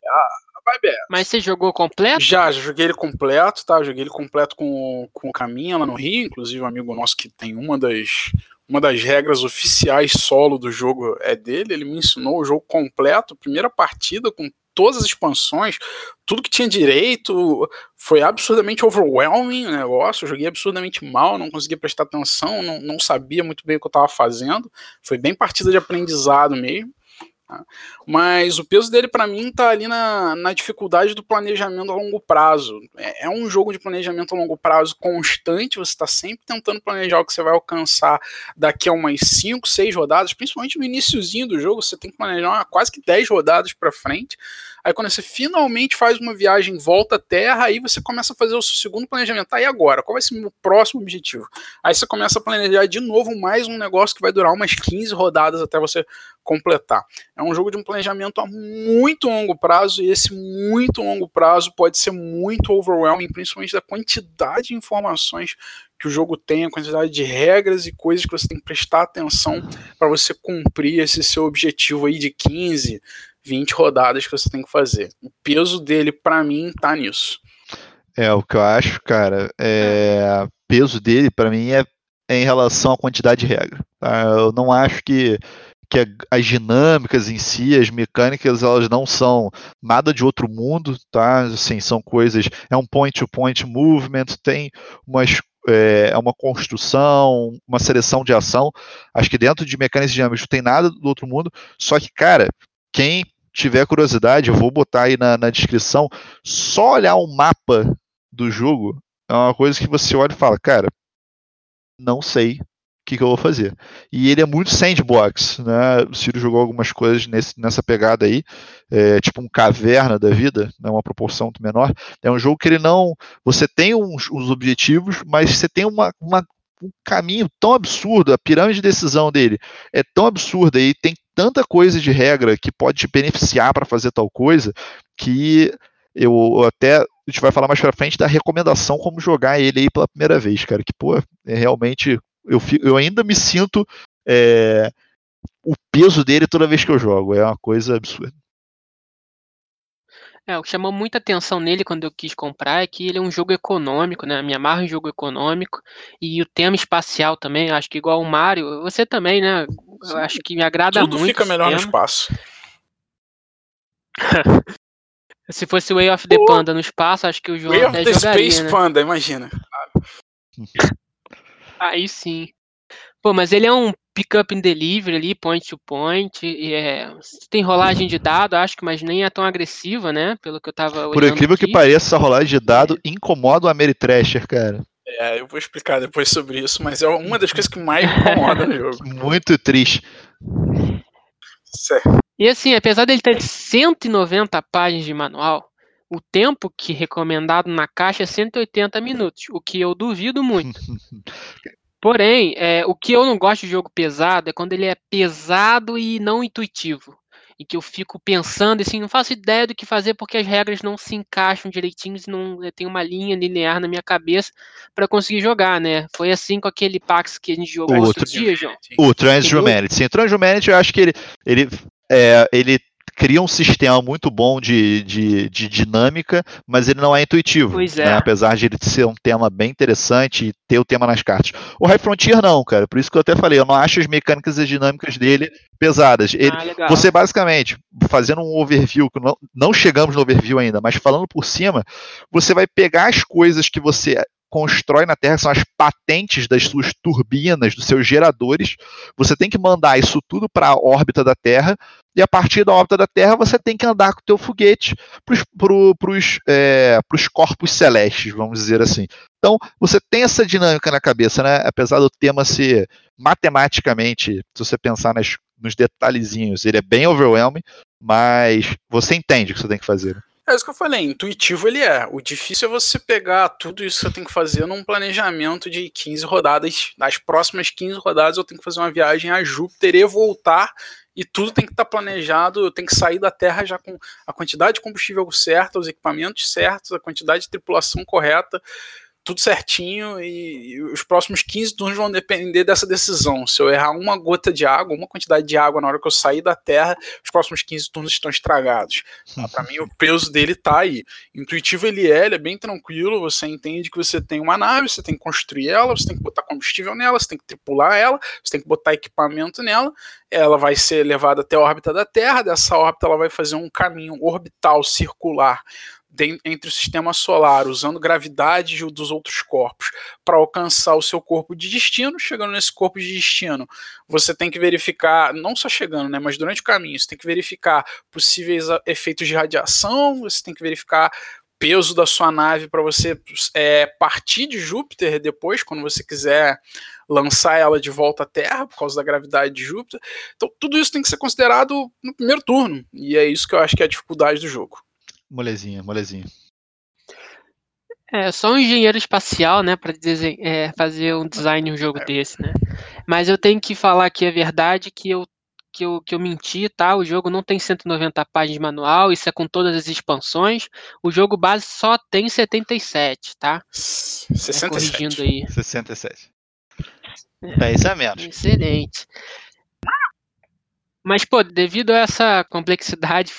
a vibe é Mas você jogou completo? Já, já joguei ele completo, tá? Eu joguei ele completo com, com o Caminha lá no Rio, inclusive um amigo nosso que tem uma das uma das regras oficiais solo do jogo é dele. Ele me ensinou o jogo completo, primeira partida com todas as expansões, tudo que tinha direito, foi absurdamente overwhelming o negócio, eu joguei absurdamente mal, não conseguia prestar atenção, não, não sabia muito bem o que eu estava fazendo, foi bem partida de aprendizado mesmo. Tá? Mas o peso dele, para mim, tá ali na, na dificuldade do planejamento a longo prazo. É, é um jogo de planejamento a longo prazo constante, você está sempre tentando planejar o que você vai alcançar daqui a umas 5, 6 rodadas, principalmente no iníciozinho do jogo, você tem que planejar quase que 10 rodadas para frente. Aí quando você finalmente faz uma viagem volta à Terra, aí você começa a fazer o seu segundo planejamento. Aí agora, qual vai ser o meu próximo objetivo? Aí você começa a planejar de novo mais um negócio que vai durar umas 15 rodadas até você completar. É um jogo de um planejamento a muito longo prazo e esse muito longo prazo pode ser muito overwhelming, principalmente da quantidade de informações que o jogo tem, a quantidade de regras e coisas que você tem que prestar atenção para você cumprir esse seu objetivo aí de 15, 20 rodadas que você tem que fazer. O peso dele, para mim, tá nisso. É, o que eu acho, cara, é peso dele, para mim, é, é, em relação à quantidade de regra. Tá? Eu não acho que, que as dinâmicas em si, as mecânicas, elas não são nada de outro mundo, tá? Assim, são coisas. É um point-to-point -point movement, tem umas é, é uma construção, uma seleção de ação. Acho que dentro de mecânicas dinâmicas não tem nada do outro mundo. Só que, cara, quem tiver curiosidade, eu vou botar aí na, na descrição. Só olhar o mapa do jogo é uma coisa que você olha e fala, cara, não sei que, que eu vou fazer. E ele é muito sandbox, né? O Ciro jogou algumas coisas nesse, nessa pegada aí, é, tipo um caverna da vida, né? uma proporção muito menor. É um jogo que ele não. Você tem uns, uns objetivos, mas você tem uma, uma um caminho tão absurdo, a pirâmide de decisão dele é tão absurda e tem tanta coisa de regra que pode te beneficiar para fazer tal coisa que eu até a gente vai falar mais para frente da recomendação como jogar ele aí pela primeira vez, cara, que pô, é realmente eu, eu ainda me sinto é, o peso dele toda vez que eu jogo, é uma coisa absurda. É, o que chamou muita atenção nele quando eu quis comprar é que ele é um jogo econômico, né? Me amarra em jogo econômico. E o tema espacial também, acho que igual o Mario, você também, né? Eu acho que me agrada Tudo muito. Tudo fica melhor tema. no espaço. Se fosse Way of the Panda no espaço, acho que o jogo Way até of the jogaria, Space né? Panda, imagina. Aí sim. Pô, mas ele é um pick-up and delivery ali, point to point. E é, tem rolagem de dado, acho que, mas nem é tão agressiva, né? Pelo que eu tava Por incrível aqui. que pareça, essa rolagem de dado é. incomoda o Ameritrasher, cara. É, eu vou explicar depois sobre isso, mas é uma das coisas que mais incomoda no jogo. Muito triste. Certo. E assim, apesar dele ter 190 páginas de manual, o tempo que recomendado na caixa é 180 minutos, o que eu duvido muito. Porém, é, o que eu não gosto de jogo pesado é quando ele é pesado e não intuitivo. E que eu fico pensando assim, não faço ideia do que fazer porque as regras não se encaixam direitinho e não tem uma linha linear na minha cabeça para conseguir jogar, né? Foi assim com aquele Pax que a gente jogou outro dia, João. O Transhumanity. Sim, o Transhumanity eu acho que ele, ele, é, ele cria um sistema muito bom de, de, de dinâmica, mas ele não é intuitivo. Pois é. Né? Apesar de ele ser um tema bem interessante e ter o tema nas cartas. O High Frontier não, cara. Por isso que eu até falei, eu não acho as mecânicas e dinâmicas dele pesadas. Ele, ah, você basicamente, fazendo um overview, que não, não chegamos no overview ainda, mas falando por cima, você vai pegar as coisas que você constrói na Terra, são as patentes das suas turbinas, dos seus geradores. Você tem que mandar isso tudo para a órbita da Terra, e a partir da órbita da Terra você tem que andar com o teu foguete para os é, corpos celestes, vamos dizer assim. Então, você tem essa dinâmica na cabeça, né? apesar do tema ser matematicamente, se você pensar nas, nos detalhezinhos, ele é bem overwhelming, mas você entende o que você tem que fazer. É isso que eu falei, intuitivo ele é. O difícil é você pegar tudo isso que você tem que fazer num planejamento de 15 rodadas. Nas próximas 15 rodadas eu tenho que fazer uma viagem a Júpiter e voltar. E tudo tem que estar tá planejado, eu tenho que sair da Terra já com a quantidade de combustível certa, os equipamentos certos, a quantidade de tripulação correta tudo certinho e, e, os próximos 15 turnos vão depender dessa decisão. Se eu errar uma gota de água, uma quantidade de água na hora que eu sair da Terra, os próximos 15 turnos estão estragados. Tá? Para mim, o peso dele tá aí. Intuitivo ele é, ele é bem tranquilo, você entende que você tem uma nave, você tem que construir ela, você tem que botar combustível nela, você tem que tripular ela, você tem que botar equipamento nela, ela vai ser levada até a órbita da Terra, dessa órbita ela vai fazer um caminho orbital circular entre o sistema solar, usando gravidade dos outros corpos para alcançar o seu corpo de destino. Chegando nesse corpo de destino, você tem que verificar, não só chegando, né, mas durante o caminho, você tem que verificar possíveis efeitos de radiação, você tem que verificar peso da sua nave para você é, partir de Júpiter depois, quando você quiser lançar ela de volta à Terra por causa da gravidade de Júpiter. Então, tudo isso tem que ser considerado no primeiro turno, e é isso que eu acho que é a dificuldade do jogo. Molezinha, molezinha. É, só um engenheiro espacial, né, para é, fazer um design um jogo é. desse, né? Mas eu tenho que falar aqui a verdade que eu que eu, que eu menti, tá? O jogo não tem 190 páginas de manual, isso é com todas as expansões. O jogo base só tem 77, tá? 67. É, corrigindo aí. 67. É, isso é menos. Excelente. Mas, pô, devido a essa complexidade,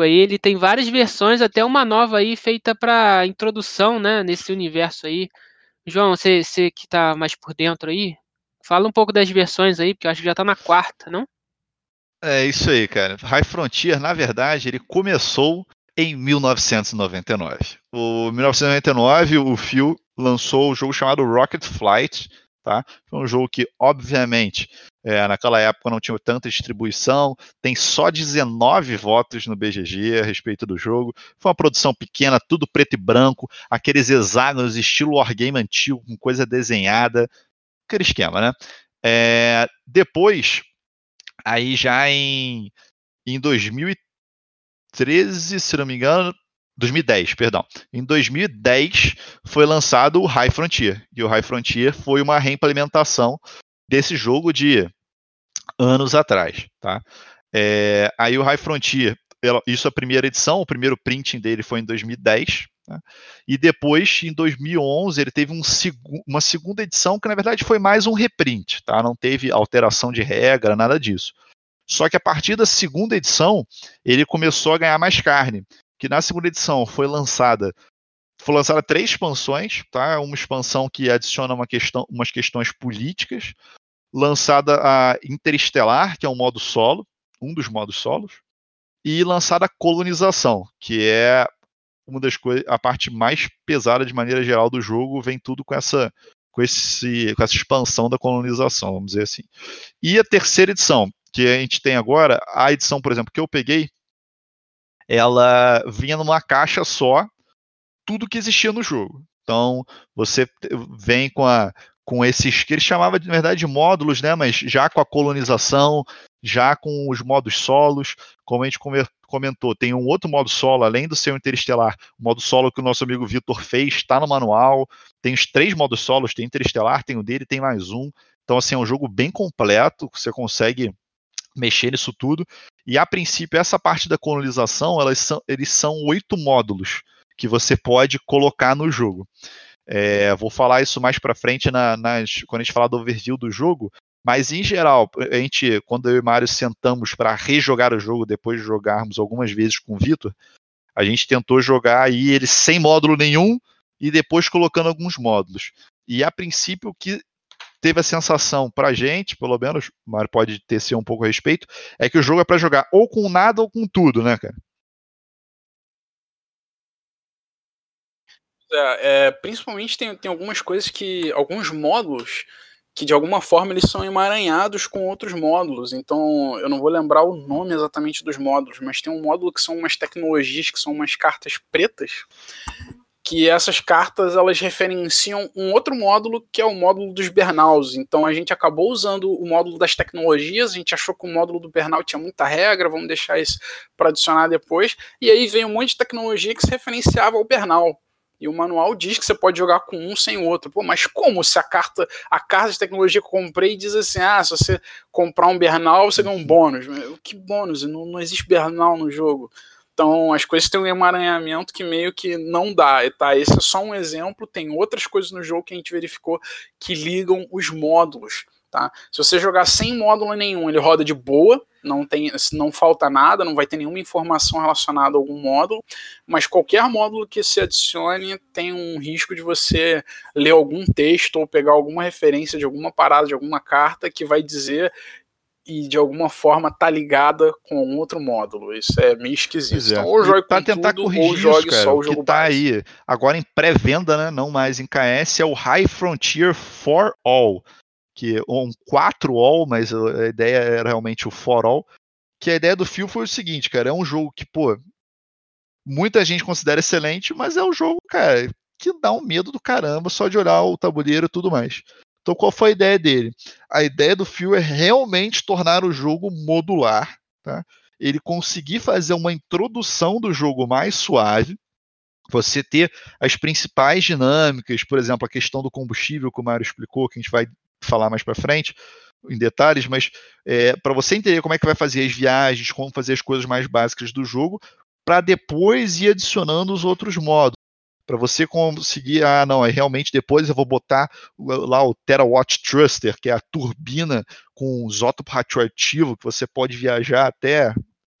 ele tem várias versões, até uma nova aí feita para introdução, né, nesse universo aí. João, você, você que tá mais por dentro aí, fala um pouco das versões aí, porque eu acho que já tá na quarta, não? É isso aí, cara. High Frontier, na verdade, ele começou em 1999. O 1999, o Phil lançou o jogo chamado Rocket Flight, tá? Foi um jogo que, obviamente, é, naquela época não tinha tanta distribuição, tem só 19 votos no BGG a respeito do jogo. Foi uma produção pequena, tudo preto e branco, aqueles hexágonos estilo wargame antigo, com coisa desenhada, aquele esquema, né? É, depois, aí já em, em 2013, se não me engano, 2010, perdão. Em 2010 foi lançado o High Frontier. E o High Frontier foi uma reimplementação desse jogo de anos atrás, tá? É, aí o High Frontier, isso é a primeira edição, o primeiro printing dele foi em 2010, tá? e depois, em 2011, ele teve um seg uma segunda edição que, na verdade, foi mais um reprint, tá? Não teve alteração de regra, nada disso. Só que a partir da segunda edição, ele começou a ganhar mais carne, que na segunda edição foi lançada foi lançada três expansões, tá? Uma expansão que adiciona uma questão, umas questões políticas, lançada a Interestelar, que é um modo solo, um dos modos solos, e lançada a Colonização, que é uma das coisas, a parte mais pesada de maneira geral do jogo, vem tudo com essa com, esse, com essa expansão da colonização, vamos dizer assim. E a terceira edição, que a gente tem agora, a edição, por exemplo, que eu peguei, ela vinha numa caixa só, tudo que existia no jogo. Então, você vem com a, com esses que ele chamava de verdade de módulos, né? Mas já com a colonização, já com os modos solos, como a gente comentou, tem um outro modo solo além do seu interestelar, o modo solo que o nosso amigo Vitor fez, está no manual. Tem os três modos solos, tem interestelar, tem o dele, tem mais um. Então assim é um jogo bem completo, você consegue mexer nisso tudo. E a princípio essa parte da colonização, elas são, eles são oito módulos que você pode colocar no jogo. É, vou falar isso mais para frente na, nas, quando a gente falar do overview do jogo. Mas em geral, a gente, quando eu e Mário sentamos para rejogar o jogo depois de jogarmos algumas vezes com o Vitor, a gente tentou jogar aí ele sem módulo nenhum e depois colocando alguns módulos. E a princípio o que teve a sensação pra gente, pelo menos, o Mário pode ter ser um pouco a respeito, é que o jogo é para jogar ou com nada ou com tudo, né, cara? É, é, principalmente tem, tem algumas coisas que. alguns módulos que de alguma forma eles são emaranhados com outros módulos. Então, eu não vou lembrar o nome exatamente dos módulos, mas tem um módulo que são umas tecnologias, que são umas cartas pretas, que essas cartas elas referenciam um outro módulo que é o módulo dos Bernaus. Então a gente acabou usando o módulo das tecnologias, a gente achou que o módulo do Bernal tinha muita regra, vamos deixar isso para adicionar depois. E aí veio um monte de tecnologia que se referenciava ao Bernal. E o manual diz que você pode jogar com um sem o outro. Pô, mas como se a carta, a carta de tecnologia que eu comprei diz assim: ah, se você comprar um Bernal, você ganha um bônus. Que bônus? Não, não existe Bernal no jogo. Então as coisas têm um emaranhamento que meio que não dá. Tá? Esse é só um exemplo, tem outras coisas no jogo que a gente verificou que ligam os módulos. Tá? Se você jogar sem módulo nenhum, ele roda de boa, não tem, não falta nada, não vai ter nenhuma informação relacionada a algum módulo, mas qualquer módulo que se adicione tem um risco de você ler algum texto ou pegar alguma referência de alguma parada, de alguma carta que vai dizer e de alguma forma tá ligada com outro módulo. Isso é meio esquisito. É. Então, ou jogue pra tentar tudo, corrigir ou jogue isso, só o jogo que tá aí agora em pré-venda, né, não mais em KS, é o High Frontier for All que um 4 all, mas a ideia era realmente o for all. Que a ideia do fio foi o seguinte, cara, é um jogo que, pô, muita gente considera excelente, mas é um jogo, cara, que dá um medo do caramba só de olhar o tabuleiro e tudo mais. Então qual foi a ideia dele? A ideia do fio é realmente tornar o jogo modular, tá? Ele conseguir fazer uma introdução do jogo mais suave, você ter as principais dinâmicas, por exemplo, a questão do combustível que o Mário explicou, que a gente vai falar mais para frente em detalhes, mas é, para você entender como é que vai fazer as viagens, como fazer as coisas mais básicas do jogo, para depois ir adicionando os outros modos. Para você conseguir, ah, não, é realmente depois eu vou botar lá o Terawatt Thruster, que é a turbina com isótopo radioativo, que você pode viajar até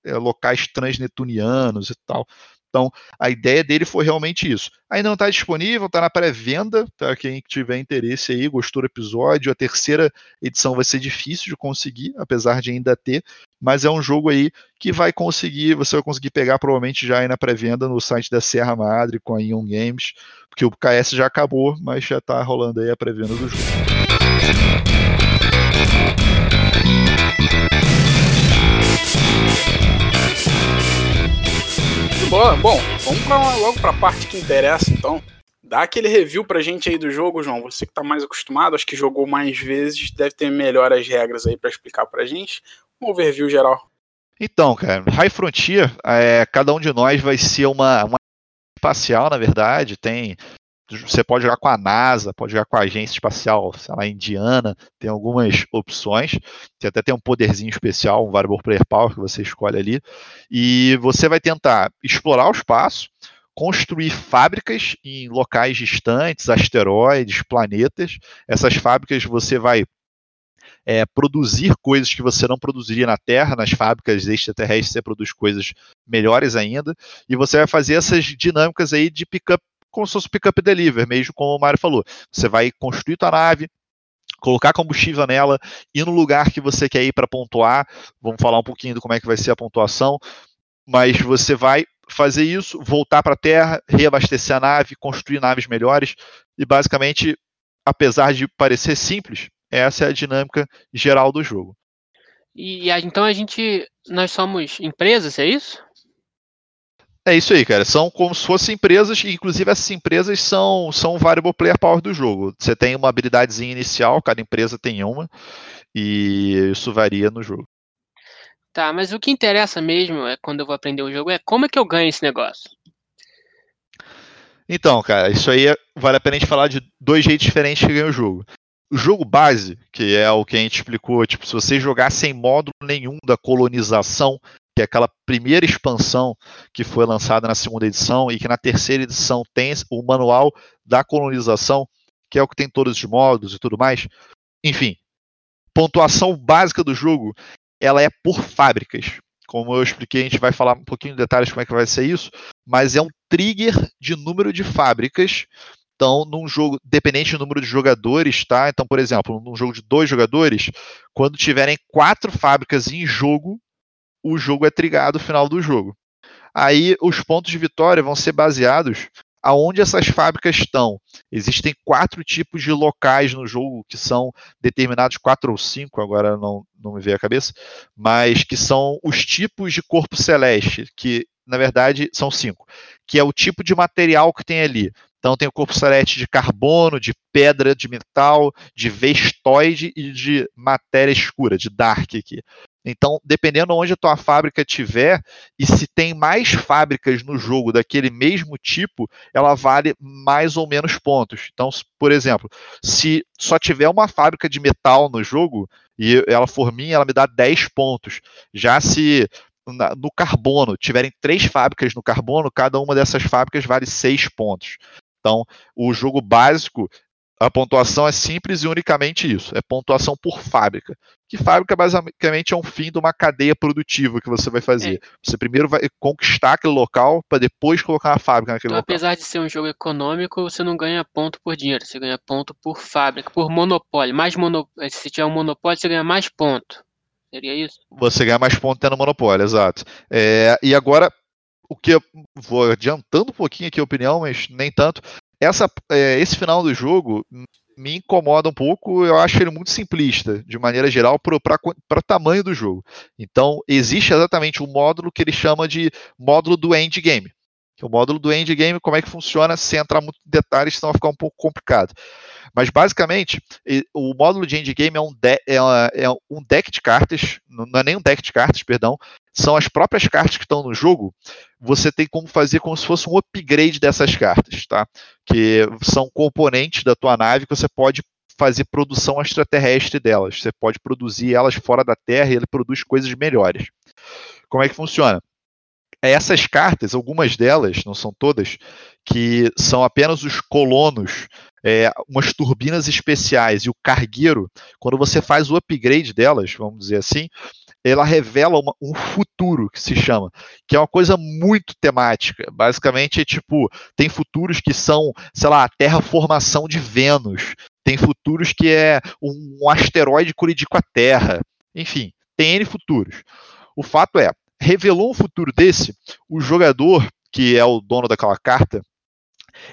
é, locais transnetunianos e tal. Então, a ideia dele foi realmente isso. Ainda não está disponível, está na pré-venda, tá? Quem tiver interesse aí, gostou do episódio. A terceira edição vai ser difícil de conseguir, apesar de ainda ter, mas é um jogo aí que vai conseguir, você vai conseguir pegar provavelmente já aí na pré-venda no site da Serra Madre com a Ion Games, porque o KS já acabou, mas já está rolando aí a pré-venda do jogo. Boa. Bom, vamos pra, logo para a parte que interessa, então. Dá aquele review pra gente aí do jogo, João. Você que tá mais acostumado, acho que jogou mais vezes, deve ter melhor as regras aí para explicar pra gente. Um overview geral. Então, cara, High Frontier, é, cada um de nós vai ser uma, uma espacial, na verdade. Tem você pode jogar com a NASA, pode jogar com a agência espacial, sei lá, indiana, tem algumas opções. Você até tem um poderzinho especial, um variable player power que você escolhe ali. E você vai tentar explorar o espaço, construir fábricas em locais distantes, asteroides, planetas. Essas fábricas você vai é, produzir coisas que você não produziria na Terra, nas fábricas extraterrestres você produz coisas melhores ainda, e você vai fazer essas dinâmicas aí de pick-up como se fosse pick-up deliver, mesmo como o Mário falou. Você vai construir tua nave, colocar combustível nela, ir no lugar que você quer ir para pontuar. Vamos falar um pouquinho do como é que vai ser a pontuação. Mas você vai fazer isso, voltar para a Terra, reabastecer a nave, construir naves melhores e basicamente, apesar de parecer simples, essa é a dinâmica geral do jogo. E então a gente, nós somos empresas, é isso? É isso aí, cara. São como se fossem empresas, e inclusive essas empresas são, são variable player power do jogo. Você tem uma habilidadezinha inicial, cada empresa tem uma, e isso varia no jogo. Tá, mas o que interessa mesmo é quando eu vou aprender o jogo é como é que eu ganho esse negócio. Então, cara, isso aí é, vale a pena a gente falar de dois jeitos diferentes de ganhar o jogo. O jogo base, que é o que a gente explicou, tipo, se você jogar sem módulo nenhum da colonização, que é aquela primeira expansão que foi lançada na segunda edição e que na terceira edição tem o manual da colonização, que é o que tem todos os modos e tudo mais. Enfim, pontuação básica do jogo, ela é por fábricas. Como eu expliquei, a gente vai falar um pouquinho de detalhes como é que vai ser isso, mas é um trigger de número de fábricas. Então, num jogo, dependente do número de jogadores, tá? Então, por exemplo, num jogo de dois jogadores, quando tiverem quatro fábricas em jogo, o jogo é trigado no final do jogo. Aí os pontos de vitória vão ser baseados aonde essas fábricas estão. Existem quatro tipos de locais no jogo que são determinados, quatro ou cinco, agora não, não me veio a cabeça, mas que são os tipos de corpo celeste, que na verdade são cinco, que é o tipo de material que tem ali. Então tem o corpo celeste de carbono, de pedra, de metal, de vestoide e de matéria escura, de dark aqui. Então, dependendo onde a tua fábrica tiver, e se tem mais fábricas no jogo daquele mesmo tipo, ela vale mais ou menos pontos. Então, por exemplo, se só tiver uma fábrica de metal no jogo, e ela for minha, ela me dá 10 pontos. Já se no carbono tiverem três fábricas no carbono, cada uma dessas fábricas vale seis pontos. Então, o jogo básico, a pontuação é simples e unicamente isso: é pontuação por fábrica. Que fábrica basicamente é um fim de uma cadeia produtiva que você vai fazer. É. Você primeiro vai conquistar aquele local para depois colocar uma fábrica naquele então, local. Apesar de ser um jogo econômico, você não ganha ponto por dinheiro, você ganha ponto por fábrica, por monopólio. Mais mono... Se tiver um monopólio, você ganha mais ponto. Seria isso? Você ganha mais pontos tendo monopólio, exato. É, e agora, o que eu vou adiantando um pouquinho aqui a opinião, mas nem tanto. Essa, é, esse final do jogo me incomoda um pouco, eu acho ele muito simplista, de maneira geral, para o tamanho do jogo. Então, existe exatamente um módulo que ele chama de módulo do endgame. O módulo do endgame, como é que funciona, sem entrar muito em detalhes, senão vai ficar um pouco complicado. Mas basicamente, o módulo de endgame é um, de, é, é um deck de cartas, não é nem um deck de cartas, perdão, são as próprias cartas que estão no jogo. Você tem como fazer como se fosse um upgrade dessas cartas, tá? Que são componentes da tua nave que você pode fazer produção extraterrestre delas. Você pode produzir elas fora da Terra e ele produz coisas melhores. Como é que funciona? Essas cartas, algumas delas, não são todas, que são apenas os colonos é, umas turbinas especiais e o cargueiro, quando você faz o upgrade delas, vamos dizer assim, ela revela uma, um futuro que se chama, que é uma coisa muito temática. Basicamente, é tipo, tem futuros que são, sei lá, a terraformação de Vênus, tem futuros que é um, um asteroide colidir com a Terra, enfim, tem N futuros. O fato é, revelou um futuro desse, o jogador, que é o dono daquela carta,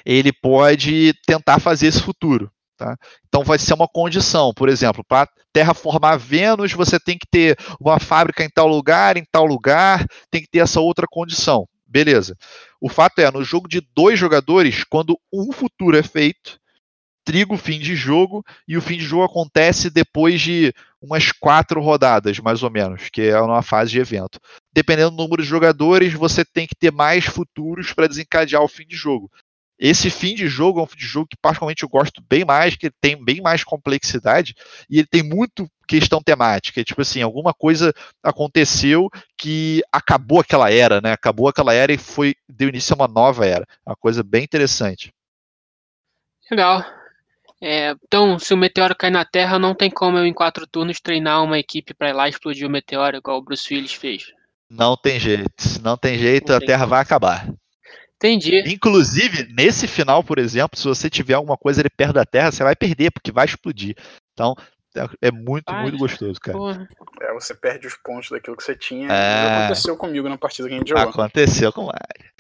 ele pode tentar fazer esse futuro. Tá? Então vai ser uma condição, por exemplo, para terraformar Vênus, você tem que ter uma fábrica em tal lugar, em tal lugar, tem que ter essa outra condição. Beleza. O fato é, no jogo de dois jogadores, quando um futuro é feito, triga o fim de jogo, e o fim de jogo acontece depois de umas quatro rodadas, mais ou menos, que é uma fase de evento. Dependendo do número de jogadores, você tem que ter mais futuros para desencadear o fim de jogo. Esse fim de jogo é um fim de jogo que particularmente eu gosto bem mais, que tem bem mais complexidade e ele tem muito questão temática. Tipo assim, alguma coisa aconteceu que acabou aquela era, né? Acabou aquela era e foi deu início a uma nova era. Uma coisa bem interessante. Legal. É, então, se o meteoro cair na Terra, não tem como eu, em quatro turnos, treinar uma equipe para ir lá explodir o meteoro, igual o Bruce Willis fez. Não tem jeito. Não tem jeito, não a tem Terra vai acabar. Entendi. Inclusive, nesse final, por exemplo, se você tiver alguma coisa ali perto da Terra, você vai perder, porque vai explodir. Então, é muito, Ai, muito gostoso, cara. Porra. É, você perde os pontos daquilo que você tinha. É... Aconteceu comigo na partida que a gente jogou. Aconteceu com o Mario.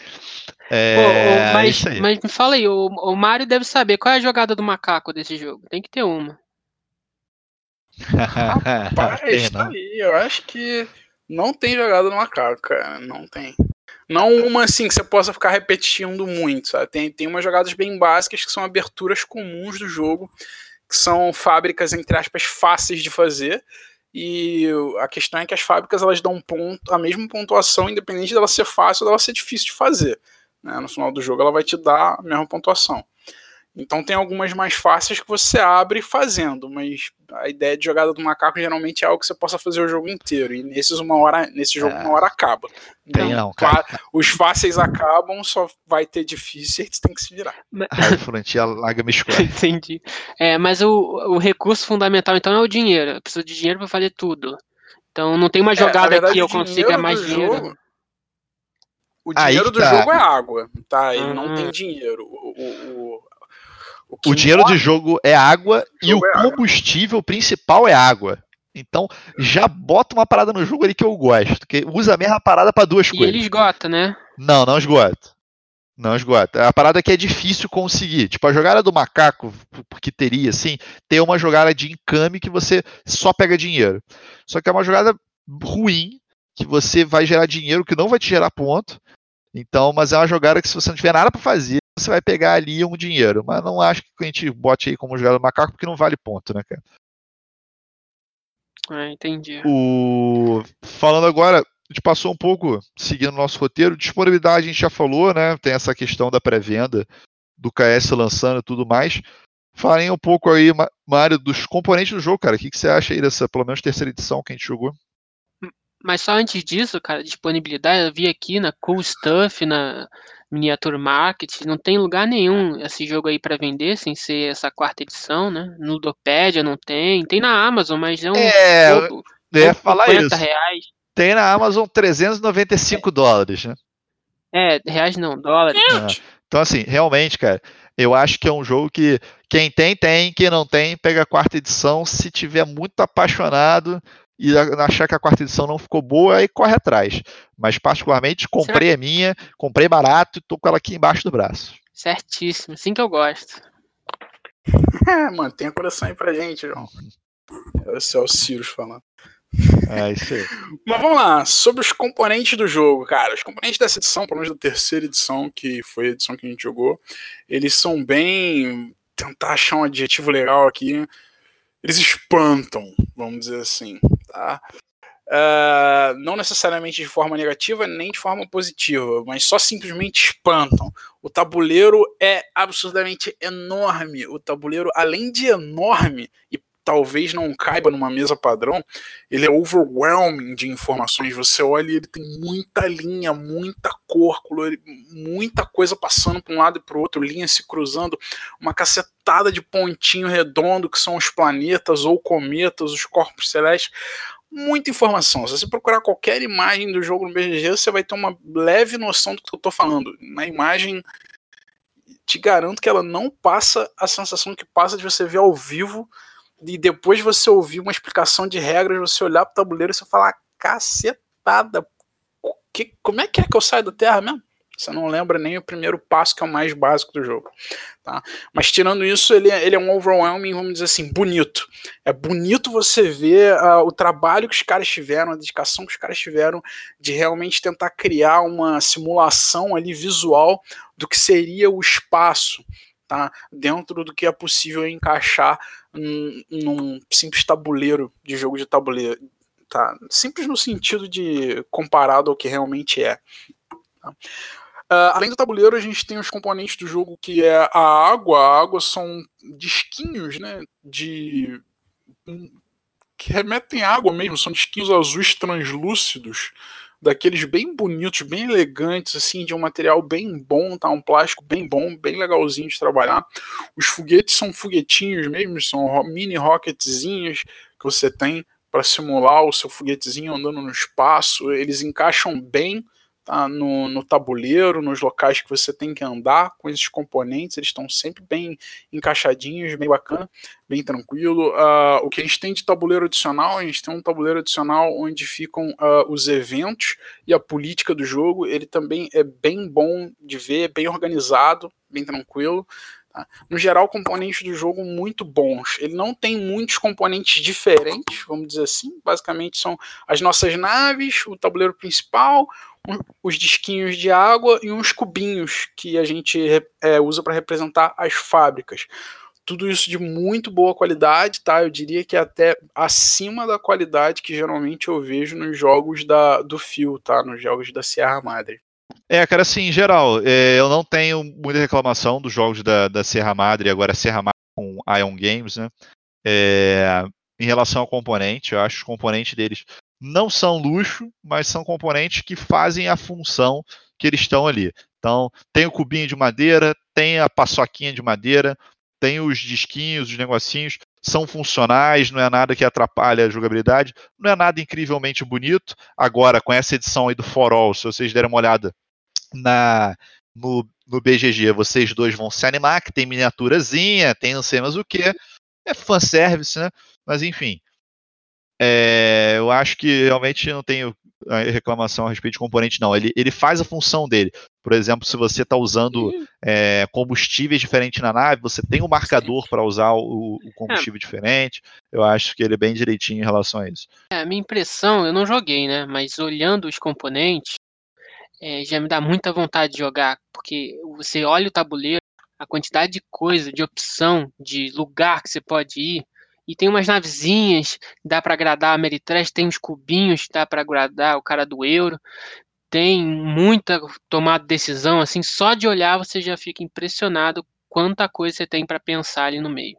É... Pô, mas, mas me fala aí, o, o Mario deve saber qual é a jogada do macaco desse jogo. Tem que ter uma. Rapaz, tá aí. Eu acho que não tem jogada do macaco, cara. Não tem. Não uma assim que você possa ficar repetindo muito, sabe? Tem, tem umas jogadas bem básicas que são aberturas comuns do jogo, que são fábricas, entre aspas, fáceis de fazer. E a questão é que as fábricas elas dão ponto, a mesma pontuação, independente dela ser fácil ou dela ser difícil de fazer. Né? No final do jogo ela vai te dar a mesma pontuação. Então tem algumas mais fáceis que você abre fazendo, mas a ideia de jogada do macaco geralmente é algo que você possa fazer o jogo inteiro. E nesses uma hora, nesse jogo é. uma hora acaba. Então, tem não, cara. Os fáceis acabam, só vai ter difícil e você tem que se virar. Ai, frontia larga me Entendi. É, mas o, o recurso fundamental então é o dinheiro. Eu preciso de dinheiro para fazer tudo. Então não tem uma é, jogada é, verdade, que eu consiga mais dinheiro. Jogo, o dinheiro do tá. jogo é água, tá? Ele não tem dinheiro. O, o, o, o dinheiro morre, de jogo é água e o é combustível água. principal é água. Então, já bota uma parada no jogo ali que eu gosto, que usa a mesma parada para duas e coisas. E ele esgota, né? Não, não esgota. Não esgota. A parada que é difícil conseguir. Tipo, a jogada do macaco, que teria, assim, tem uma jogada de encame que você só pega dinheiro. Só que é uma jogada ruim, que você vai gerar dinheiro que não vai te gerar ponto. Então, mas é uma jogada que se você não tiver nada para fazer, você vai pegar ali um dinheiro. Mas não acho que a gente bote aí como jogada macaco, porque não vale ponto, né, cara? É, entendi. O... Falando agora, a gente passou um pouco seguindo o nosso roteiro. Disponibilidade a gente já falou, né? Tem essa questão da pré-venda, do KS lançando e tudo mais. Falem um pouco aí, Mário, dos componentes do jogo, cara. O que, que você acha aí dessa, pelo menos, terceira edição que a gente jogou? Mas só antes disso, cara, disponibilidade, eu vi aqui na Cool Stuff, na Miniature Market, não tem lugar nenhum esse jogo aí para vender sem ser essa quarta edição, né? No Ludopédia não tem, tem na Amazon, mas é um é, jogo, eu ia falar isso. reais. Tem na Amazon 395 é. dólares, né? É, reais não, dólares. É. Então, assim, realmente, cara, eu acho que é um jogo que quem tem, tem, quem não tem, pega a quarta edição. Se tiver muito apaixonado e achar que a quarta edição não ficou boa, aí corre atrás. Mas, particularmente, comprei certo. a minha, comprei barato e tô com ela aqui embaixo do braço. Certíssimo, assim que eu gosto. Mantenha coração aí pra gente, João. Esse é o Cirus falando. É isso aí. Mas vamos lá, sobre os componentes do jogo, cara. Os componentes dessa edição, pelo menos da terceira edição, que foi a edição que a gente jogou, eles são bem. Tentar achar um adjetivo legal aqui. Eles espantam, vamos dizer assim, tá? Uh, não necessariamente de forma negativa nem de forma positiva, mas só simplesmente espantam. O tabuleiro é absurdamente enorme. O tabuleiro, além de enorme e talvez não caiba numa mesa padrão, ele é overwhelming de informações. Você olha e ele tem muita linha, muita cor, color, muita coisa passando para um lado e para o outro, linhas se cruzando, uma cacetada de pontinho redondo que são os planetas ou cometas, os corpos celestes. Muita informação. Se você procurar qualquer imagem do jogo no BGG, você vai ter uma leve noção do que eu estou falando. Na imagem, te garanto que ela não passa a sensação que passa de você ver ao vivo e depois você ouvir uma explicação de regras, você olhar pro tabuleiro e você falar, cacetada, que, como é que é que eu saio da Terra mesmo? Você não lembra nem o primeiro passo, que é o mais básico do jogo. Tá? Mas tirando isso, ele, é, ele é um overwhelming, vamos dizer assim, bonito. É bonito você ver uh, o trabalho que os caras tiveram, a dedicação que os caras tiveram de realmente tentar criar uma simulação ali visual do que seria o espaço tá dentro do que é possível encaixar num, num simples tabuleiro de jogo de tabuleiro. Tá? Simples no sentido de comparado ao que realmente é. Tá? Uh, além do tabuleiro, a gente tem os componentes do jogo que é a água. A água são disquinhos, né? De. que remetem à água mesmo, são disquinhos azuis translúcidos daqueles bem bonitos, bem elegantes, assim, de um material bem bom, tá? Um plástico bem bom, bem legalzinho de trabalhar. Os foguetes são foguetinhos mesmo, são mini rocketzinhos que você tem para simular o seu foguetezinho andando no espaço. Eles encaixam bem tá, no, no tabuleiro, nos locais que você tem que andar com esses componentes, eles estão sempre bem encaixadinhos, bem bacana, bem tranquilo. Uh, o que a gente tem de tabuleiro adicional, a gente tem um tabuleiro adicional onde ficam uh, os eventos e a política do jogo, ele também é bem bom de ver, bem organizado, bem tranquilo. Tá? No geral, componentes do jogo muito bons. Ele não tem muitos componentes diferentes, vamos dizer assim. Basicamente são as nossas naves, o tabuleiro principal, os disquinhos de água e uns cubinhos que a gente é, usa para representar as fábricas. Tudo isso de muito boa qualidade, tá? Eu diria que é até acima da qualidade que geralmente eu vejo nos jogos da, do Fio, tá? Nos jogos da Sierra Madre. É, cara, assim, em geral, é, eu não tenho muita reclamação dos jogos da, da Sierra Madre, agora Sierra Madre com Ion Games, né? É, em relação ao componente, eu acho os componentes deles não são luxo, mas são componentes que fazem a função que eles estão ali. Então, tem o cubinho de madeira, tem a paçoquinha de madeira, tem os disquinhos, os negocinhos, são funcionais, não é nada que atrapalhe a jogabilidade, não é nada incrivelmente bonito. Agora, com essa edição aí do For All, se vocês derem uma olhada na no, no BGG, vocês dois vão se animar, que tem miniaturazinha, tem não sei mais o que, é fanservice, né? Mas enfim, é, eu acho que realmente não tenho reclamação a respeito de componente, não. Ele, ele faz a função dele. Por exemplo, se você está usando é, combustíveis diferentes na nave, você tem um marcador para usar o, o combustível é. diferente. Eu acho que ele é bem direitinho em relação a isso. É, a minha impressão, eu não joguei, né? Mas olhando os componentes, é, já me dá muita vontade de jogar, porque você olha o tabuleiro, a quantidade de coisa, de opção, de lugar que você pode ir, e tem umas navezinhas, dá para agradar a Meritrash, tem uns cubinhos, dá para agradar o cara do euro. Tem muita tomada de decisão, assim, só de olhar você já fica impressionado quanta coisa você tem para pensar ali no meio.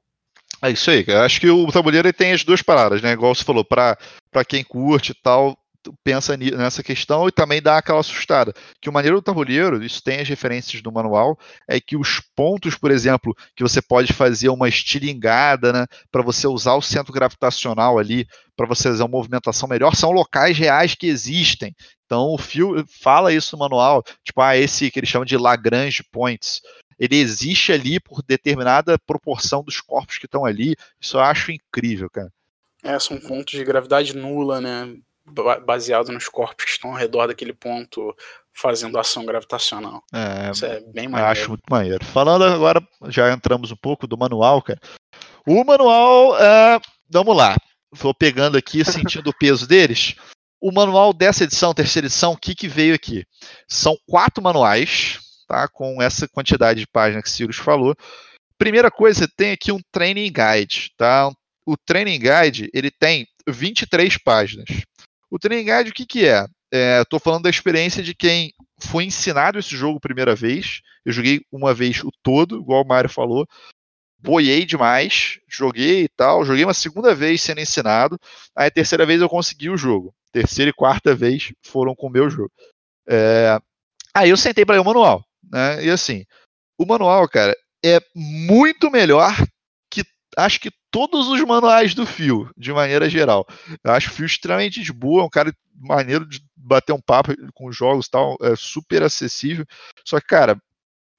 É isso aí, acho que o tabuleiro tem as duas paradas, né? Igual você falou, para quem curte e tal, pensa nessa questão e também dá aquela assustada. Que o maneiro do tabuleiro, isso tem as referências do manual, é que os pontos, por exemplo, que você pode fazer uma estilingada, né, para você usar o centro gravitacional ali, para você fazer uma movimentação melhor, são locais reais que existem. Então o Phil fala isso no manual, tipo, ah, esse que ele chama de Lagrange Points ele existe ali por determinada proporção dos corpos que estão ali. Isso eu acho incrível, cara. É, são pontos de gravidade nula, né? Baseado nos corpos que estão ao redor daquele ponto fazendo ação gravitacional. É, Isso é bem maneiro. Acho muito maneiro. Falando agora, já entramos um pouco do manual, cara. O manual, é, vamos lá. Vou pegando aqui, sentindo o peso deles. O manual dessa edição, terceira edição, o que, que veio aqui? São quatro manuais, tá? Com essa quantidade de páginas que o Sirius falou. Primeira coisa, tem aqui um training guide, tá? o Training Guide ele tem 23 páginas. O Training Guide o que, que é? Estou é, falando da experiência de quem foi ensinado esse jogo primeira vez. Eu joguei uma vez o todo, igual o Mário falou. Boiei demais, joguei e tal. Joguei uma segunda vez sendo ensinado. Aí a terceira vez eu consegui o jogo. Terceira e quarta vez foram com o meu jogo. É... Aí eu sentei para ler o manual. Né? E assim, o manual, cara, é muito melhor acho que todos os manuais do Fio, de maneira geral. Eu acho o Fio extremamente de boa, é um cara maneiro de bater um papo com jogos e tal, é super acessível. Só que, cara,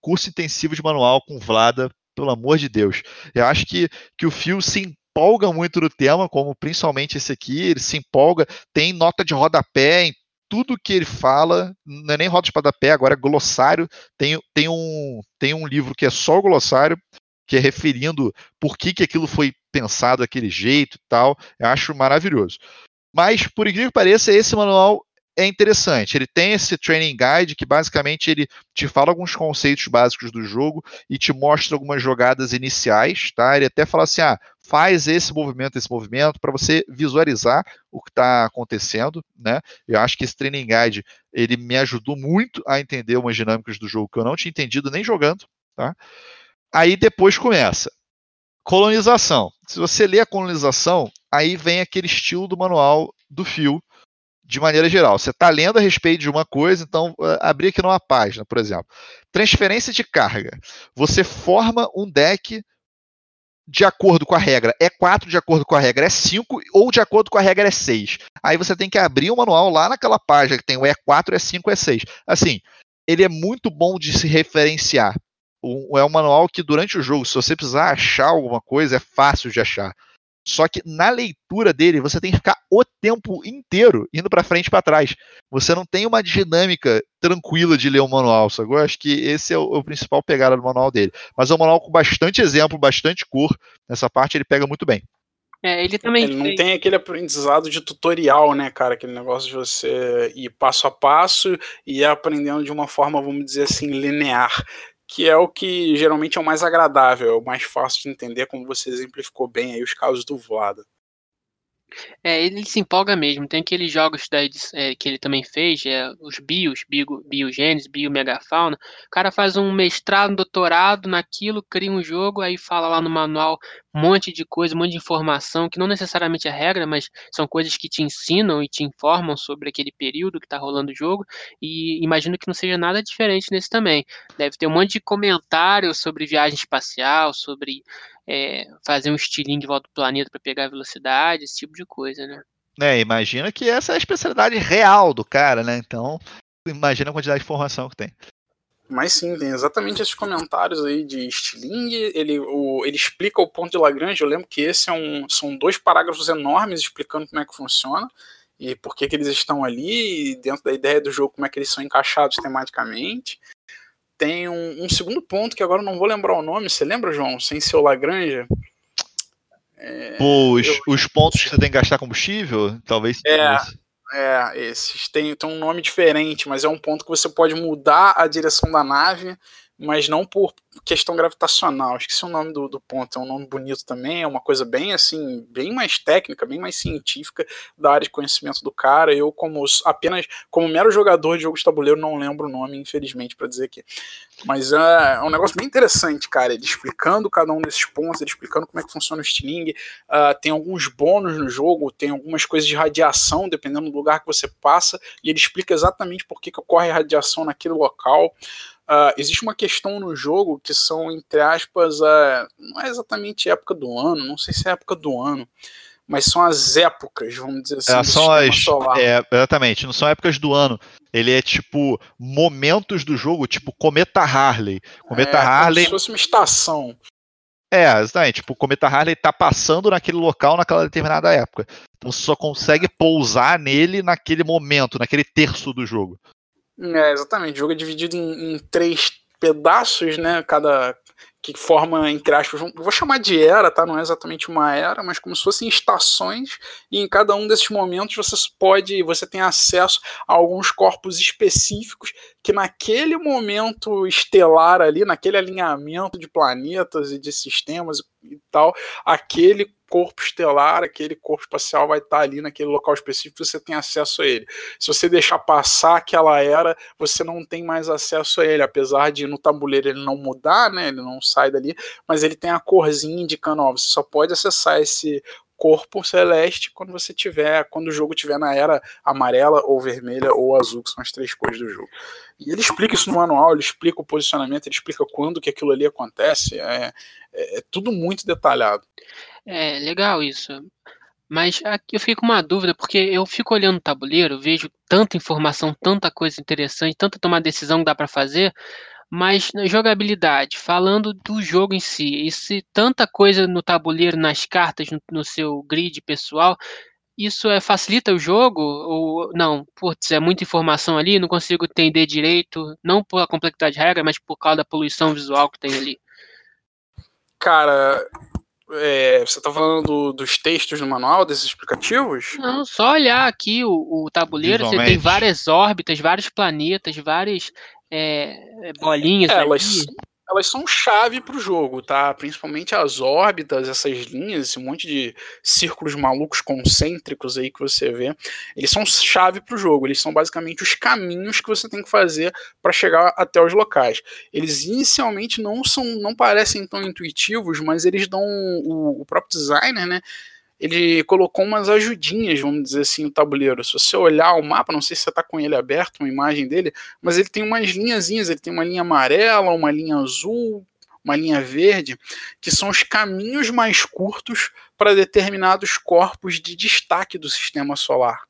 curso intensivo de manual com Vlada, pelo amor de Deus. Eu acho que, que o Fio se empolga muito no tema, como principalmente esse aqui, ele se empolga, tem nota de rodapé em tudo que ele fala, não é nem roda de rodapé, agora é glossário. Tem, tem, um, tem um livro que é só o glossário, que é referindo por que, que aquilo foi pensado daquele jeito e tal. Eu acho maravilhoso. Mas, por incrível que pareça, esse manual é interessante. Ele tem esse training guide que basicamente ele te fala alguns conceitos básicos do jogo e te mostra algumas jogadas iniciais, tá? Ele até fala assim: ah, faz esse movimento, esse movimento, para você visualizar o que está acontecendo, né? Eu acho que esse training guide ele me ajudou muito a entender umas dinâmicas do jogo que eu não tinha entendido nem jogando, tá? Aí depois começa. Colonização. Se você lê a colonização, aí vem aquele estilo do manual do fio, de maneira geral. Você está lendo a respeito de uma coisa, então uh, abrir aqui numa página, por exemplo. Transferência de carga. Você forma um deck de acordo com a regra é 4, de acordo com a regra é 5, ou de acordo com a regra é 6. Aí você tem que abrir o manual lá naquela página que tem o E4, E5, E6. Assim, ele é muito bom de se referenciar um, é um manual que durante o jogo, se você precisar achar alguma coisa, é fácil de achar. Só que na leitura dele, você tem que ficar o tempo inteiro indo para frente e para trás. Você não tem uma dinâmica tranquila de ler o manual, sacou? Eu acho que esse é o, o, principal pegada do manual dele. Mas é um manual com bastante exemplo, bastante cor. Nessa parte ele pega muito bem. É, ele também. Ele não tem aquele aprendizado de tutorial, né, cara? Aquele negócio de você ir passo a passo e ir aprendendo de uma forma, vamos dizer assim, linear que é o que geralmente é o mais agradável, é o mais fácil de entender, como você exemplificou bem aí os casos do Vlada. É, ele se empolga mesmo. Tem aqueles jogos da, é, que ele também fez, é, os bios, bio, biogênese, biomegafauna. O cara faz um mestrado, um doutorado naquilo, cria um jogo, aí fala lá no manual um monte de coisa, um monte de informação, que não necessariamente é regra, mas são coisas que te ensinam e te informam sobre aquele período que está rolando o jogo. E imagino que não seja nada diferente nesse também. Deve ter um monte de comentário sobre viagem espacial, sobre é, fazer um estilinho de volta do planeta para pegar velocidade, esse tipo de coisa, né? É, imagina que essa é a especialidade real do cara, né? Então, imagina a quantidade de informação que tem. Mas sim, tem exatamente esses comentários aí de Stiling. Ele, o, ele explica o ponto de Lagrange. Eu lembro que esse é um, são dois parágrafos enormes explicando como é que funciona e por que, que eles estão ali, dentro da ideia do jogo, como é que eles são encaixados tematicamente tem um, um, segundo ponto que agora não vou lembrar o nome. Você lembra, João? Sem ser o Lagrange? É, os, eu... os pontos que você tem que gastar combustível? Talvez. É, é esses. Tem, tem um nome diferente, mas é um ponto que você pode mudar a direção da nave, mas não por questão gravitacional. Esqueci o nome do, do ponto, é um nome bonito também, é uma coisa bem assim, bem mais técnica, bem mais científica da área de conhecimento do cara. Eu, como apenas como mero jogador de jogo de tabuleiro, não lembro o nome, infelizmente, para dizer aqui. Mas é, é, um negócio bem interessante, cara. Ele explicando cada um desses pontos, ele explicando como é que funciona o Sting. Uh, tem alguns bônus no jogo, tem algumas coisas de radiação, dependendo do lugar que você passa, e ele explica exatamente por que, que ocorre radiação naquele local. Uh, existe uma questão no jogo que são, entre aspas, não é exatamente época do ano, não sei se é época do ano, mas são as épocas, vamos dizer assim, é, são as, solar. É, exatamente, não são épocas do ano. Ele é tipo momentos do jogo, tipo Cometa Harley. Cometa é, Harley. Como se fosse uma estação. É, exatamente. Tipo, o cometa Harley tá passando naquele local naquela determinada época. Então você só consegue pousar nele naquele momento, naquele terço do jogo. É, exatamente. O jogo é dividido em, em três pedaços, né? Cada, que forma, entre aspas, vou chamar de era, tá? Não é exatamente uma era, mas como se fossem estações, e em cada um desses momentos você pode, você tem acesso a alguns corpos específicos que naquele momento estelar ali, naquele alinhamento de planetas e de sistemas e tal, aquele corpo estelar, aquele corpo espacial vai estar ali naquele local específico, você tem acesso a ele. Se você deixar passar aquela era, você não tem mais acesso a ele, apesar de no tabuleiro ele não mudar, né? Ele não sai dali, mas ele tem a corzinha indicando, ó, você só pode acessar esse corpo celeste quando você tiver, quando o jogo tiver na era amarela ou vermelha ou azul, que são as três cores do jogo. E ele explica isso no manual, ele explica o posicionamento, ele explica quando que aquilo ali acontece, é, é, é tudo muito detalhado. É legal isso. Mas aqui eu fiquei com uma dúvida, porque eu fico olhando o tabuleiro, vejo tanta informação, tanta coisa interessante, tanta tomar decisão que dá para fazer, mas na jogabilidade, falando do jogo em si, e se tanta coisa no tabuleiro, nas cartas, no, no seu grid pessoal, isso é, facilita o jogo? Ou não? Putz, é muita informação ali, não consigo entender direito, não por a complexidade de regra, mas por causa da poluição visual que tem ali. Cara, é, você está falando do, dos textos no manual, desses explicativos? Não, só olhar aqui o, o tabuleiro, você tem várias órbitas, vários planetas, várias é, é bolinhas. É, elas, elas são chave para o jogo, tá? Principalmente as órbitas, essas linhas, esse monte de círculos malucos concêntricos aí que você vê, eles são chave para o jogo. Eles são basicamente os caminhos que você tem que fazer para chegar até os locais. Eles inicialmente não são, não parecem tão intuitivos, mas eles dão o, o próprio designer, né? Ele colocou umas ajudinhas, vamos dizer assim, no tabuleiro. Se você olhar o mapa, não sei se você está com ele aberto, uma imagem dele, mas ele tem umas linhazinhas, ele tem uma linha amarela, uma linha azul, uma linha verde, que são os caminhos mais curtos para determinados corpos de destaque do sistema solar.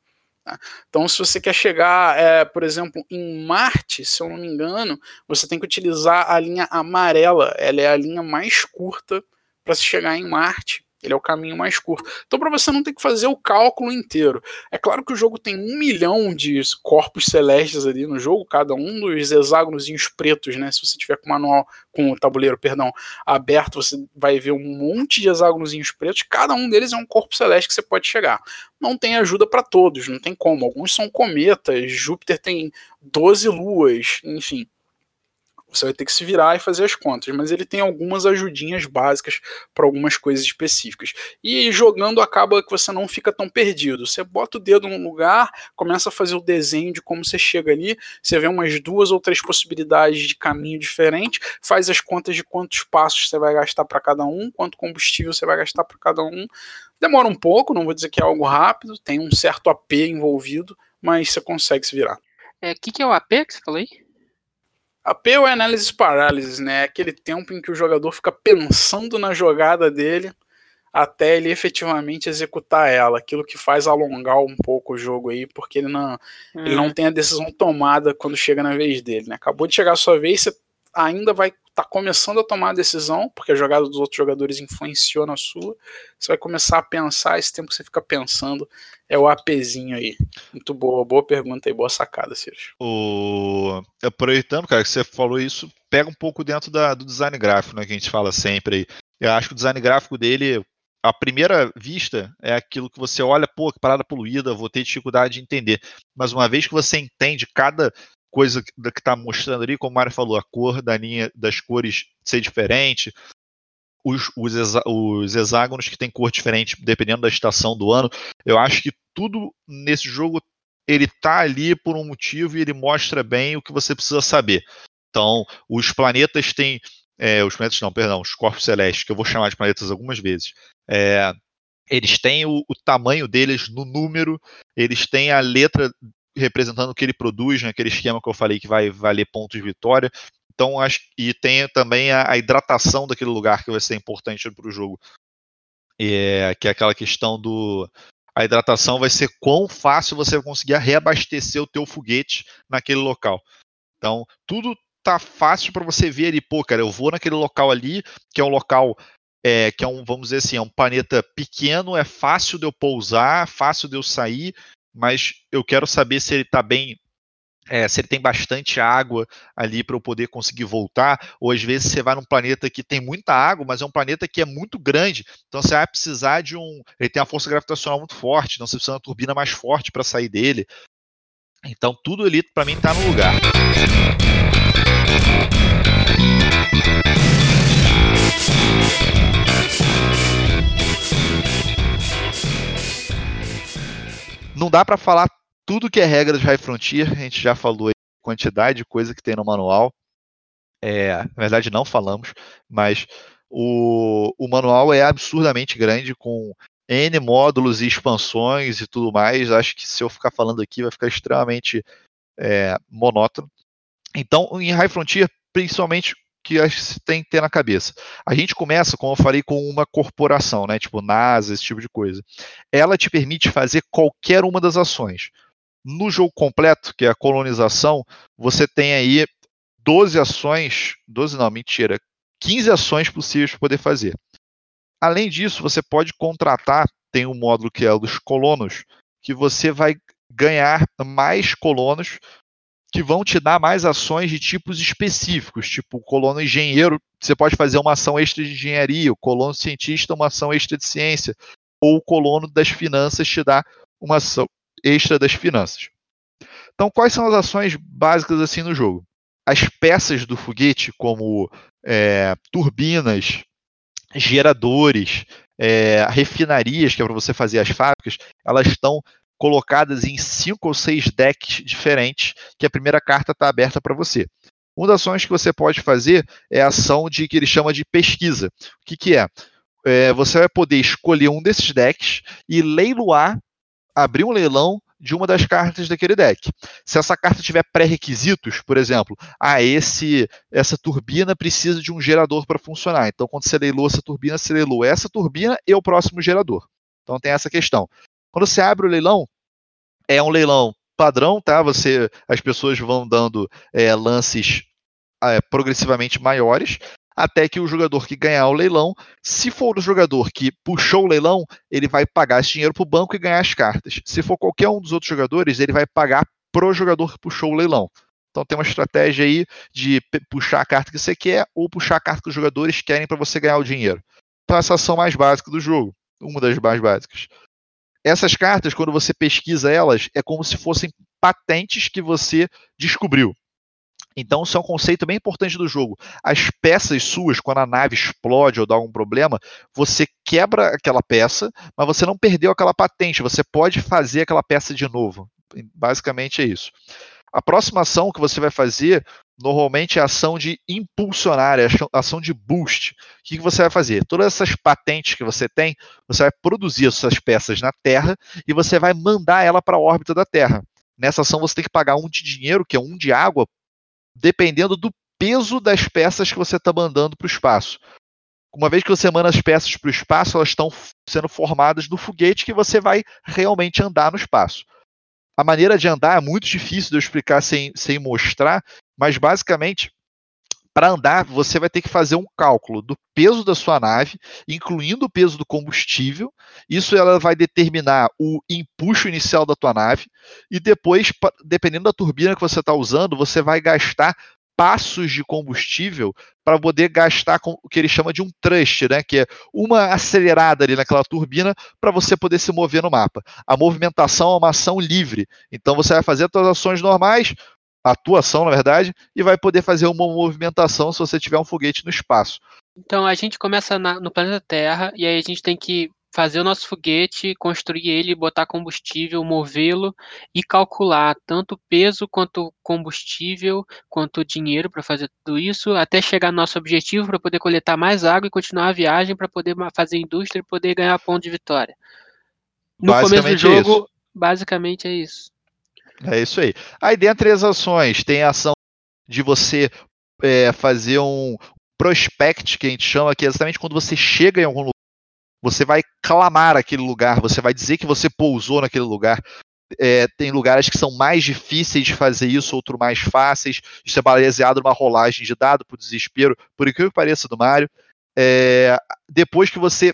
Tá? Então, se você quer chegar, é, por exemplo, em Marte, se eu não me engano, você tem que utilizar a linha amarela. Ela é a linha mais curta para se chegar em Marte. Ele é o caminho mais curto. Então, para você não ter que fazer o cálculo inteiro. É claro que o jogo tem um milhão de corpos celestes ali no jogo, cada um dos hexágonos pretos, né? Se você tiver com o manual, com o tabuleiro, perdão, aberto, você vai ver um monte de hexágonos pretos. Cada um deles é um corpo celeste que você pode chegar. Não tem ajuda para todos, não tem como. Alguns são cometas, Júpiter tem 12 luas, enfim. Você vai ter que se virar e fazer as contas, mas ele tem algumas ajudinhas básicas para algumas coisas específicas. E jogando acaba que você não fica tão perdido. Você bota o dedo num lugar, começa a fazer o desenho de como você chega ali, você vê umas duas ou três possibilidades de caminho diferente, faz as contas de quantos passos você vai gastar para cada um, quanto combustível você vai gastar para cada um. Demora um pouco, não vou dizer que é algo rápido, tem um certo AP envolvido, mas você consegue se virar. O é, que, que é o AP que você falou aí? AP é análise parálisis, né? Aquele tempo em que o jogador fica pensando na jogada dele até ele efetivamente executar ela, aquilo que faz alongar um pouco o jogo aí, porque ele não, hum. ele não uhum. tem a decisão tomada quando chega na vez dele, né? Acabou de chegar a sua vez, você ainda vai tá começando a tomar a decisão, porque a jogada dos outros jogadores influenciou na sua, você vai começar a pensar, esse tempo que você fica pensando é o APzinho aí. Muito boa, boa pergunta e boa sacada, Sérgio. O... Aproveitando, cara, que você falou isso, pega um pouco dentro da, do design gráfico, né, que a gente fala sempre aí. Eu acho que o design gráfico dele, à primeira vista, é aquilo que você olha, pô, que parada poluída, vou ter dificuldade de entender. Mas uma vez que você entende cada coisa que está mostrando ali, como o Mário falou, a cor da linha das cores ser diferente, os, os, os, hexágonos que tem cor diferente dependendo da estação do ano. Eu acho que tudo nesse jogo ele tá ali por um motivo e ele mostra bem o que você precisa saber. Então, os planetas têm. É, os planetas não, perdão, os corpos celestes, que eu vou chamar de planetas algumas vezes. É, eles têm o, o, tamanho deles no número, eles têm a letra representando o que ele produz, naquele né, esquema que eu falei que vai valer pontos de vitória. Então, acho e tem também a, a hidratação daquele lugar que vai ser importante para o jogo. É, que é aquela questão do. A hidratação vai ser quão fácil você vai conseguir reabastecer o teu foguete naquele local. Então, tudo tá fácil para você ver ali, pô, cara, eu vou naquele local ali, que é um local é, que é um, vamos dizer assim, é um planeta pequeno, é fácil de eu pousar, fácil de eu sair, mas eu quero saber se ele está bem é, se ele tem bastante água ali para eu poder conseguir voltar, ou às vezes você vai num planeta que tem muita água, mas é um planeta que é muito grande, então você vai precisar de um. Ele tem uma força gravitacional muito forte, então você precisa de uma turbina mais forte para sair dele. Então tudo ali para mim está no lugar. Não dá para falar tudo que é regra de High Frontier, a gente já falou aí, quantidade de coisa que tem no manual. É, na verdade, não falamos, mas o, o manual é absurdamente grande, com N módulos e expansões e tudo mais. Acho que se eu ficar falando aqui vai ficar extremamente é, monótono. Então, em High Frontier, principalmente que se tem que ter na cabeça. A gente começa, como eu falei, com uma corporação, né? Tipo NASA, esse tipo de coisa. Ela te permite fazer qualquer uma das ações. No jogo completo, que é a colonização, você tem aí 12 ações, 12 não, mentira, 15 ações possíveis para poder fazer. Além disso, você pode contratar, tem um módulo que é o dos colonos, que você vai ganhar mais colonos que vão te dar mais ações de tipos específicos, tipo o colono engenheiro, você pode fazer uma ação extra de engenharia, o colono cientista, uma ação extra de ciência, ou o colono das finanças te dá uma ação extra das finanças. Então, quais são as ações básicas assim no jogo? As peças do foguete, como é, turbinas, geradores, é, refinarias, que é para você fazer as fábricas, elas estão colocadas em cinco ou seis decks diferentes, que a primeira carta está aberta para você. Uma das ações que você pode fazer é a ação de que ele chama de pesquisa. O que, que é? é? Você vai poder escolher um desses decks e leiloar abrir um leilão de uma das cartas daquele deck. Se essa carta tiver pré-requisitos, por exemplo, ah, esse, essa turbina precisa de um gerador para funcionar. Então, quando você leilou essa turbina, você leilou essa turbina e o próximo gerador. Então, tem essa questão. Quando você abre o leilão, é um leilão padrão, tá? Você, as pessoas vão dando é, lances é, progressivamente maiores até que o jogador que ganhar o leilão, se for o jogador que puxou o leilão, ele vai pagar esse dinheiro para o banco e ganhar as cartas. Se for qualquer um dos outros jogadores, ele vai pagar pro jogador que puxou o leilão. Então tem uma estratégia aí de puxar a carta que você quer ou puxar a carta que os jogadores querem para você ganhar o dinheiro. Então essa ação mais básica do jogo, uma das mais básicas. Essas cartas, quando você pesquisa elas, é como se fossem patentes que você descobriu. Então, isso é um conceito bem importante do jogo. As peças suas, quando a nave explode ou dá algum problema, você quebra aquela peça, mas você não perdeu aquela patente. Você pode fazer aquela peça de novo. Basicamente é isso. A próxima ação que você vai fazer normalmente é ação de impulsionar, é ação de boost. O que você vai fazer? Todas essas patentes que você tem, você vai produzir essas peças na Terra e você vai mandar ela para a órbita da Terra. Nessa ação você tem que pagar um de dinheiro, que é um de água, dependendo do peso das peças que você está mandando para o espaço. Uma vez que você manda as peças para o espaço, elas estão sendo formadas no foguete que você vai realmente andar no espaço. A maneira de andar é muito difícil de eu explicar sem, sem mostrar, mas basicamente, para andar, você vai ter que fazer um cálculo do peso da sua nave, incluindo o peso do combustível. Isso ela vai determinar o empuxo inicial da tua nave e depois, dependendo da turbina que você está usando, você vai gastar passos de combustível para poder gastar com o que ele chama de um thrust, né, que é uma acelerada ali naquela turbina para você poder se mover no mapa. A movimentação é uma ação livre, então você vai fazer as suas ações normais, atuação, na verdade, e vai poder fazer uma movimentação se você tiver um foguete no espaço. Então a gente começa na, no planeta Terra e aí a gente tem que fazer o nosso foguete, construir ele, botar combustível, movê-lo e calcular tanto peso quanto combustível, quanto dinheiro para fazer tudo isso, até chegar no nosso objetivo para poder coletar mais água e continuar a viagem para poder fazer indústria e poder ganhar ponto de vitória. No começo do jogo, isso. basicamente é isso. É isso aí. Aí dentre as ações, tem a ação de você é, fazer um prospect, que a gente chama, que é exatamente quando você chega em algum lugar você vai clamar aquele lugar, você vai dizer que você pousou naquele lugar. É, tem lugares que são mais difíceis de fazer isso, outros mais fáceis. Isso é baseado numa rolagem de dado por desespero, por incrível que pareça do Mario. É, depois que você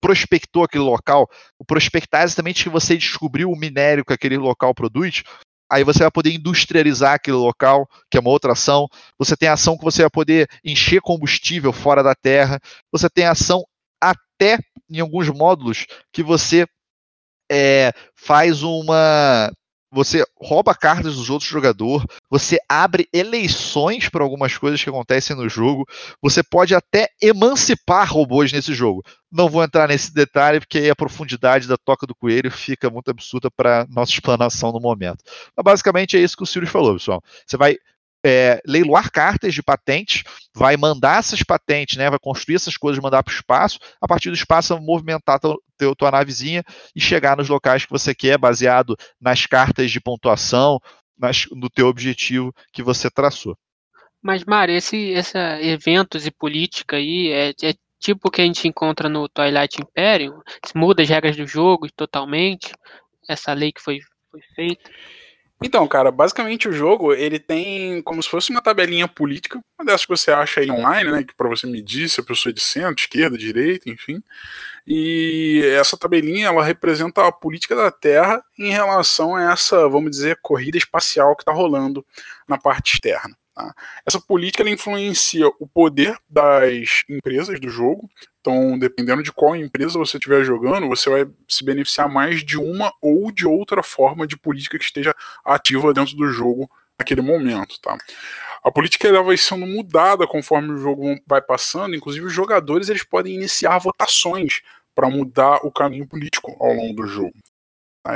prospectou aquele local, o prospectar é exatamente que você descobriu o minério que aquele local produz, aí você vai poder industrializar aquele local, que é uma outra ação. Você tem ação que você vai poder encher combustível fora da terra. Você tem ação até em alguns módulos que você é, faz uma. Você rouba cartas dos outros jogadores, você abre eleições para algumas coisas que acontecem no jogo, você pode até emancipar robôs nesse jogo. Não vou entrar nesse detalhe, porque aí a profundidade da toca do coelho fica muito absurda para nossa explanação no momento. Mas basicamente é isso que o Sirius falou, pessoal. Você vai é, leiloar cartas de patentes, vai mandar essas patentes, né, vai construir essas coisas, mandar para o espaço, a partir do espaço movimentar teu, teu, tua navezinha e chegar nos locais que você quer, baseado nas cartas de pontuação, nas, no teu objetivo que você traçou. Mas, Mário, esse, esse eventos e política aí é, é tipo o que a gente encontra no Twilight Imperium? Muda as regras do jogo totalmente? Essa lei que foi, foi feita? Então, cara, basicamente o jogo ele tem como se fosse uma tabelinha política, uma dessas que você acha aí online, né, que para você medir se a pessoa é de centro, esquerda, direita, enfim. E essa tabelinha ela representa a política da Terra em relação a essa, vamos dizer, corrida espacial que está rolando na parte externa. Tá? Essa política ela influencia o poder das empresas do jogo. Então, dependendo de qual empresa você estiver jogando, você vai se beneficiar mais de uma ou de outra forma de política que esteja ativa dentro do jogo naquele momento. Tá? A política ela vai sendo mudada conforme o jogo vai passando. Inclusive, os jogadores eles podem iniciar votações para mudar o caminho político ao longo do jogo.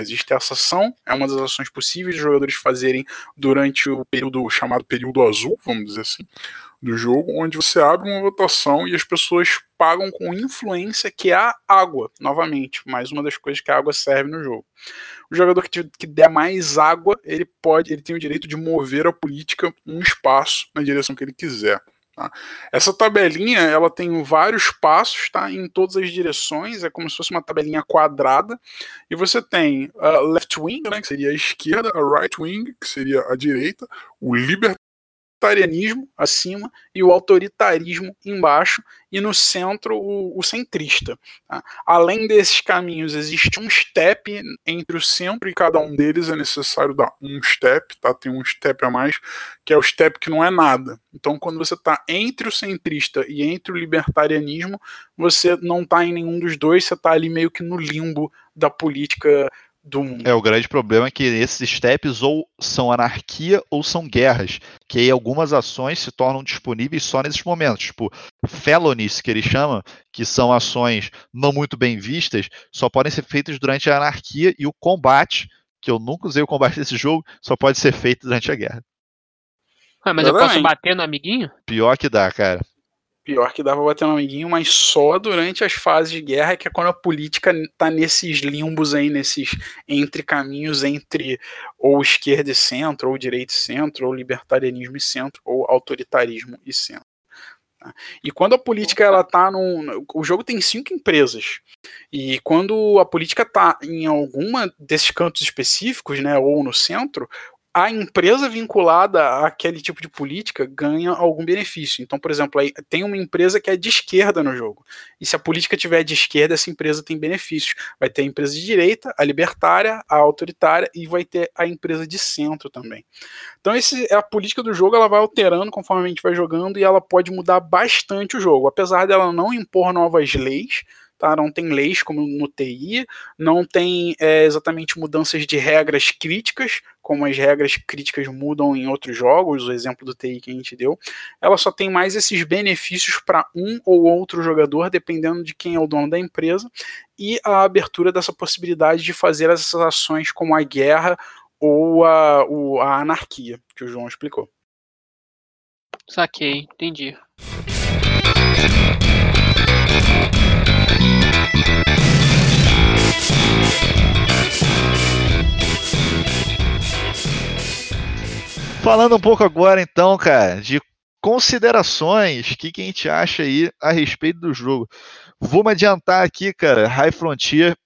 Existe essa ação, é uma das ações possíveis de jogadores fazerem durante o período chamado período azul, vamos dizer assim, do jogo, onde você abre uma votação e as pessoas pagam com influência, que é a água, novamente, mais uma das coisas que a água serve no jogo. O jogador que, que der mais água, ele pode, ele tem o direito de mover a política um espaço na direção que ele quiser. Tá? Essa tabelinha ela tem vários passos tá? em todas as direções, é como se fosse uma tabelinha quadrada, e você tem a left wing, né, que seria a esquerda, a right wing, que seria a direita, o libertarianismo libertarianismo acima e o autoritarismo embaixo, e no centro o, o centrista. Tá? Além desses caminhos, existe um step entre o centro e cada um deles é necessário dar um step, tá? tem um step a mais, que é o step que não é nada. Então, quando você está entre o centrista e entre o libertarianismo, você não está em nenhum dos dois, você está ali meio que no limbo da política do mundo. É, o grande problema é que esses steps ou são anarquia ou são guerras, que aí algumas ações se tornam disponíveis só nesses momentos, tipo felonies, que eles chamam, que são ações não muito bem vistas, só podem ser feitas durante a anarquia e o combate, que eu nunca usei o combate desse jogo, só pode ser feito durante a guerra. Ah, mas eu posso bater no amiguinho? Pior que dá, cara. Pior que dá pra bater no amiguinho, mas só durante as fases de guerra, que é quando a política tá nesses limbos aí, nesses entre caminhos entre ou esquerda e centro, ou direita e centro, ou libertarianismo e centro, ou autoritarismo e centro. Tá? E quando a política ela tá num. O jogo tem cinco empresas. E quando a política tá em alguma desses cantos específicos, né, ou no centro, a empresa vinculada àquele tipo de política ganha algum benefício. Então, por exemplo, aí tem uma empresa que é de esquerda no jogo. E se a política tiver de esquerda, essa empresa tem benefícios. Vai ter a empresa de direita, a libertária, a autoritária e vai ter a empresa de centro também. Então, esse, a política do jogo ela vai alterando conforme a gente vai jogando e ela pode mudar bastante o jogo. Apesar dela não impor novas leis, tá? Não tem leis como no TI, não tem é, exatamente mudanças de regras críticas, como as regras críticas mudam em outros jogos, o exemplo do TI que a gente deu. Ela só tem mais esses benefícios para um ou outro jogador, dependendo de quem é o dono da empresa, e a abertura dessa possibilidade de fazer essas ações como a guerra ou a, a anarquia, que o João explicou. Saquei, entendi. Falando um pouco agora, então, cara, de considerações, o que, que a gente acha aí a respeito do jogo. Vou me adiantar aqui, cara, High Frontier,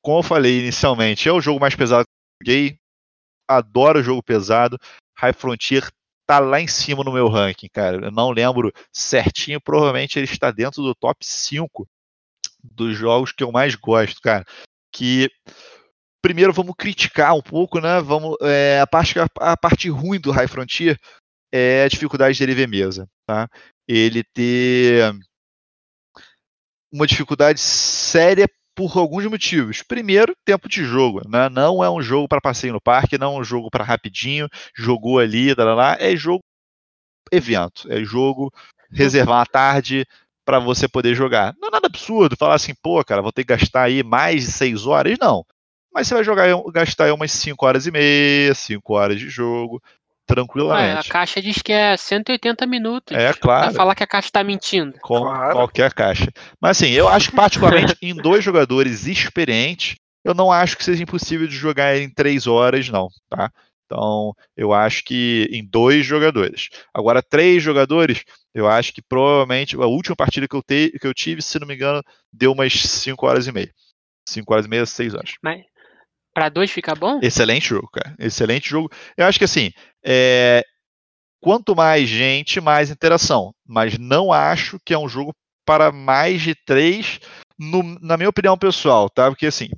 como eu falei inicialmente, é o jogo mais pesado que eu joguei, adoro jogo pesado, High Frontier tá lá em cima no meu ranking, cara, eu não lembro certinho, provavelmente ele está dentro do top 5 dos jogos que eu mais gosto, cara, que primeiro vamos criticar um pouco, né? Vamos, é, a, parte, a, parte ruim do High Frontier é a dificuldade dele ver mesa, tá? Ele ter uma dificuldade séria por alguns motivos. Primeiro, tempo de jogo, né? Não é um jogo para passeio no parque, não é um jogo para rapidinho, jogou ali, lá, lá, é jogo evento, é jogo reservar a tarde para você poder jogar. Não é nada absurdo falar assim, pô, cara, vou ter que gastar aí mais de seis horas, não mas você vai jogar, gastar umas 5 horas e meia, 5 horas de jogo, tranquilamente. Ué, a caixa diz que é 180 minutos. É, claro. Vai falar que a caixa está mentindo. Com claro. qualquer caixa. Mas assim, eu acho que particularmente em dois jogadores experientes, eu não acho que seja impossível de jogar em 3 horas, não, tá? Então, eu acho que em dois jogadores. Agora, três jogadores, eu acho que provavelmente a última partida que eu, te, que eu tive, se não me engano, deu umas 5 horas e meia. 5 horas e meia, 6 horas. Mas, Pra dois fica bom? Excelente jogo, cara. Excelente jogo. Eu acho que assim, é... quanto mais gente, mais interação. Mas não acho que é um jogo para mais de três, no... na minha opinião pessoal, tá? Porque assim,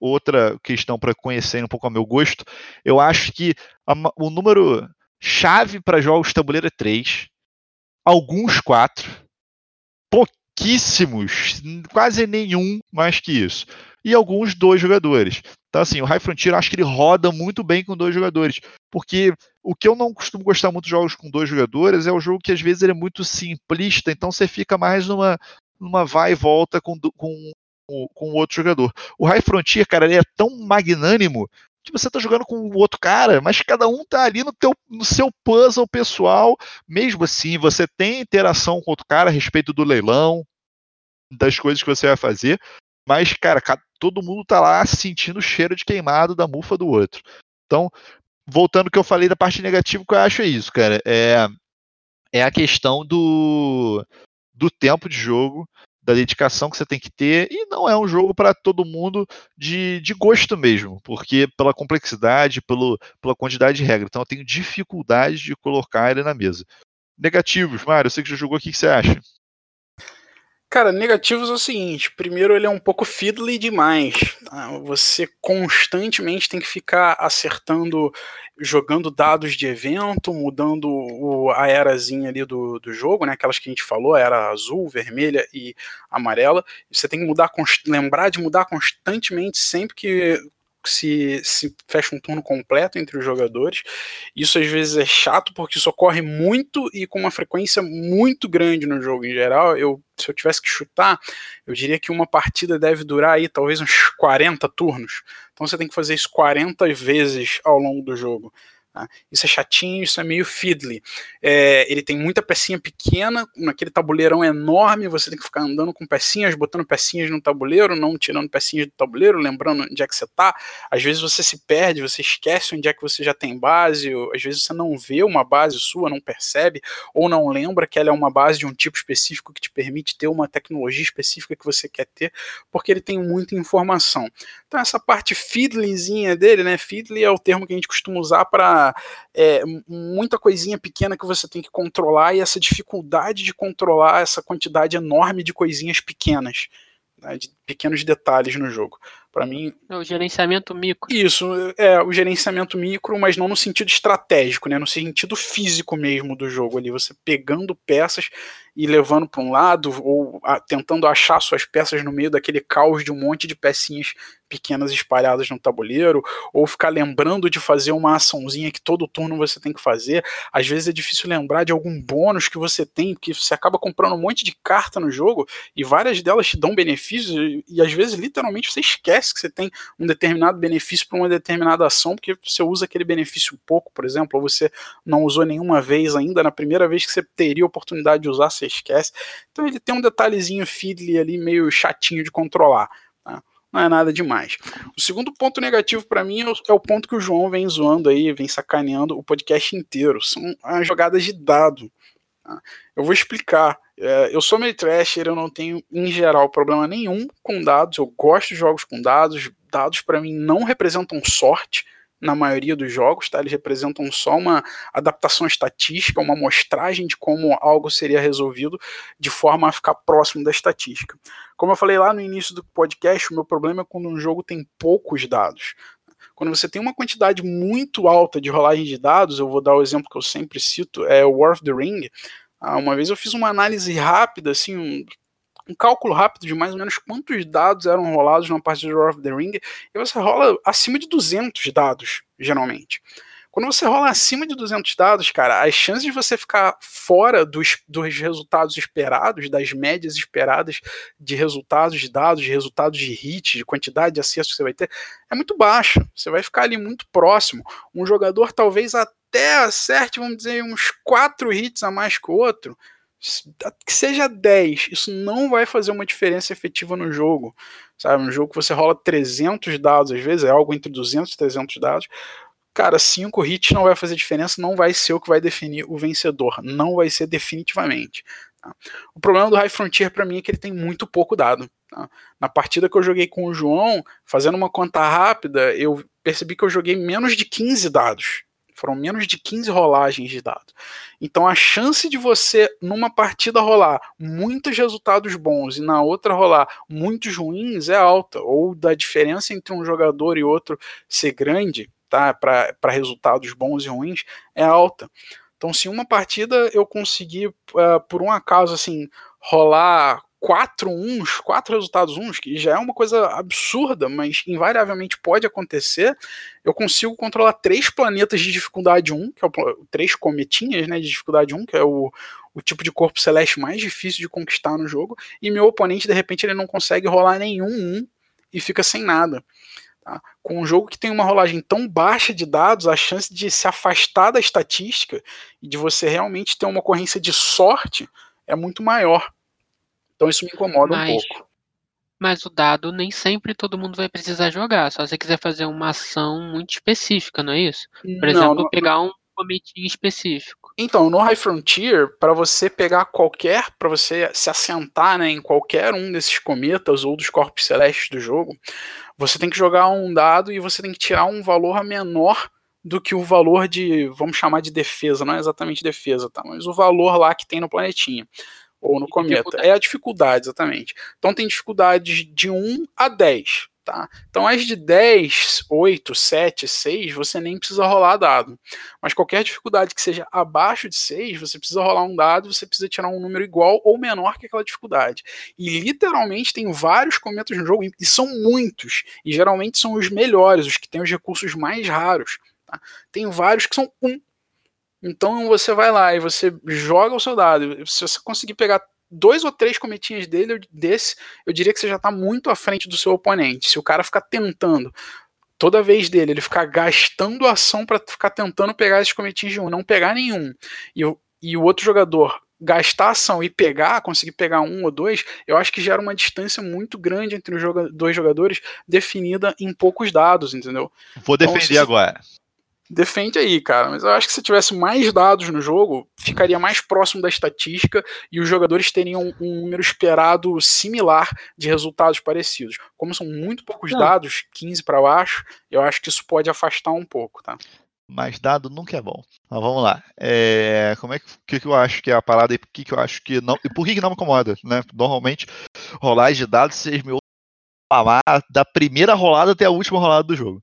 outra questão para conhecer um pouco ao meu gosto, eu acho que a... o número chave para jogos tabuleiro é três, alguns quatro, pouquíssimos, quase nenhum mais que isso e alguns dois jogadores. Então, assim, o High Frontier acho que ele roda muito bem com dois jogadores. Porque o que eu não costumo gostar muito de jogos com dois jogadores é o jogo que às vezes ele é muito simplista, então você fica mais numa, numa vai e volta com, com, com o outro jogador. O High Frontier, cara, ele é tão magnânimo que você tá jogando com o outro cara, mas cada um tá ali no, teu, no seu puzzle pessoal. Mesmo assim, você tem interação com outro cara a respeito do leilão, das coisas que você vai fazer, mas, cara, todo mundo tá lá sentindo o cheiro de queimado da mufa do outro. Então, voltando ao que eu falei da parte negativa, que eu acho é isso, cara. É, é a questão do, do tempo de jogo, da dedicação que você tem que ter, e não é um jogo para todo mundo de, de gosto mesmo, porque pela complexidade, pelo, pela quantidade de regras. Então eu tenho dificuldade de colocar ele na mesa. Negativos, Mário, você que já jogou, o que, que você acha? Cara, negativos é o seguinte: primeiro, ele é um pouco fiddly demais. Tá? Você constantemente tem que ficar acertando, jogando dados de evento, mudando o, a erazinha ali do, do jogo, né? Aquelas que a gente falou, a era azul, vermelha e amarela. Você tem que mudar, lembrar de mudar constantemente sempre que se, se fecha um turno completo entre os jogadores. Isso às vezes é chato porque isso ocorre muito e com uma frequência muito grande no jogo em geral. Eu, se eu tivesse que chutar, eu diria que uma partida deve durar aí talvez uns 40 turnos. Então você tem que fazer isso 40 vezes ao longo do jogo. Tá? Isso é chatinho, isso é meio fiddly. É, ele tem muita pecinha pequena, naquele tabuleirão enorme, você tem que ficar andando com pecinhas, botando pecinhas no tabuleiro, não tirando pecinhas do tabuleiro, lembrando onde é que você está. Às vezes você se perde, você esquece onde é que você já tem base, ou, às vezes você não vê uma base sua, não percebe, ou não lembra que ela é uma base de um tipo específico que te permite ter uma tecnologia específica que você quer ter, porque ele tem muita informação. Então essa parte fiddlyzinha dele, né, fiddly é o termo que a gente costuma usar para é, muita coisinha pequena que você tem que controlar e essa dificuldade de controlar essa quantidade enorme de coisinhas pequenas, né, de pequenos detalhes no jogo. Para mim. É o gerenciamento micro. Isso, é o gerenciamento micro, mas não no sentido estratégico, né? No sentido físico mesmo do jogo ali. Você pegando peças e levando para um lado, ou a, tentando achar suas peças no meio daquele caos de um monte de pecinhas pequenas espalhadas no tabuleiro, ou ficar lembrando de fazer uma açãozinha que todo turno você tem que fazer. Às vezes é difícil lembrar de algum bônus que você tem, que você acaba comprando um monte de carta no jogo e várias delas te dão benefícios, e, e às vezes literalmente você esquece que você tem um determinado benefício para uma determinada ação, porque você usa aquele benefício pouco, por exemplo, ou você não usou nenhuma vez ainda, na primeira vez que você teria oportunidade de usar, você esquece. Então ele tem um detalhezinho fiddly ali meio chatinho de controlar. Tá? Não é nada demais. O segundo ponto negativo para mim é é o, ponto que o João vem zoando aí, vem sacaneando o podcast inteiro. São as jogadas de dado. Eu vou explicar. É, eu sou meio trasher, eu não tenho, em geral, problema nenhum com dados. Eu gosto de jogos com dados. Dados, para mim, não representam sorte na maioria dos jogos, tá? Eles representam só uma adaptação estatística, uma mostragem de como algo seria resolvido de forma a ficar próximo da estatística. Como eu falei lá no início do podcast, o meu problema é quando um jogo tem poucos dados. Quando você tem uma quantidade muito alta de rolagem de dados, eu vou dar o exemplo que eu sempre cito, é o War of the Ring. Ah, uma vez eu fiz uma análise rápida, assim, um um cálculo rápido de mais ou menos quantos dados eram rolados na partida de War of the Ring, e você rola acima de 200 dados, geralmente. Quando você rola acima de 200 dados, cara, as chances de você ficar fora dos, dos resultados esperados, das médias esperadas de resultados de dados, de resultados de hit, de quantidade de acesso que você vai ter, é muito baixa. Você vai ficar ali muito próximo. Um jogador talvez até acerte, vamos dizer, uns 4 hits a mais que o outro, que seja 10, isso não vai fazer uma diferença efetiva no jogo, sabe? No jogo que você rola 300 dados, às vezes é algo entre 200 e 300 dados, cara, 5 hits não vai fazer diferença, não vai ser o que vai definir o vencedor, não vai ser definitivamente. Tá? O problema do High Frontier para mim é que ele tem muito pouco dado. Tá? Na partida que eu joguei com o João, fazendo uma conta rápida, eu percebi que eu joguei menos de 15 dados foram menos de 15 rolagens de dados. Então a chance de você, numa partida, rolar muitos resultados bons e na outra rolar muitos ruins é alta. Ou da diferença entre um jogador e outro ser grande, tá? Para resultados bons e ruins, é alta. Então, se uma partida eu conseguir, uh, por um acaso, assim, rolar quatro uns, quatro resultados uns, que já é uma coisa absurda, mas invariavelmente pode acontecer. Eu consigo controlar três planetas de dificuldade 1, que é o, três cometinhas né, de dificuldade 1, que é o, o tipo de corpo celeste mais difícil de conquistar no jogo, e meu oponente, de repente, ele não consegue rolar nenhum 1 e fica sem nada. Tá? Com um jogo que tem uma rolagem tão baixa de dados, a chance de se afastar da estatística e de você realmente ter uma ocorrência de sorte é muito maior. Então isso me incomoda mas, um pouco. Mas o dado nem sempre todo mundo vai precisar jogar. Só se você quiser fazer uma ação muito específica, não é isso? Por não, exemplo, não, pegar um cometinho específico. Então, no High Frontier, para você pegar qualquer, para você se assentar né, em qualquer um desses cometas ou dos corpos celestes do jogo, você tem que jogar um dado e você tem que tirar um valor menor do que o valor de, vamos chamar de defesa, não é exatamente defesa, tá? Mas o valor lá que tem no planetinha ou no cometa. É a dificuldade, exatamente. Então tem dificuldades de 1 a 10. Tá? Então, as de 10, 8, 7, 6, você nem precisa rolar dado. Mas qualquer dificuldade que seja abaixo de 6, você precisa rolar um dado, você precisa tirar um número igual ou menor que aquela dificuldade. E literalmente tem vários cometas no jogo, e são muitos. E geralmente são os melhores, os que têm os recursos mais raros. Tá? Tem vários que são 1, então você vai lá e você joga o seu dado. Se você conseguir pegar dois ou três cometinhas dele desse, eu diria que você já está muito à frente do seu oponente. Se o cara ficar tentando toda vez dele, ele ficar gastando ação para ficar tentando pegar esses cometinhos de um, não pegar nenhum, e, e o outro jogador gastar ação e pegar, conseguir pegar um ou dois, eu acho que gera uma distância muito grande entre os joga dois jogadores definida em poucos dados, entendeu? Vou então, defender então, se, agora defende aí, cara. Mas eu acho que se tivesse mais dados no jogo, ficaria mais próximo da estatística e os jogadores teriam um número esperado similar de resultados parecidos. Como são muito poucos Não. dados, 15 para baixo, eu acho que isso pode afastar um pouco, tá? Mais dado nunca é bom. Mas vamos lá. É, como é que, que, eu acho que é a parada e por que, que eu acho que não. E por que, que não me incomoda? Né? Normalmente, rolagem de dados, vocês me spamar da primeira rolada até a última rolada do jogo.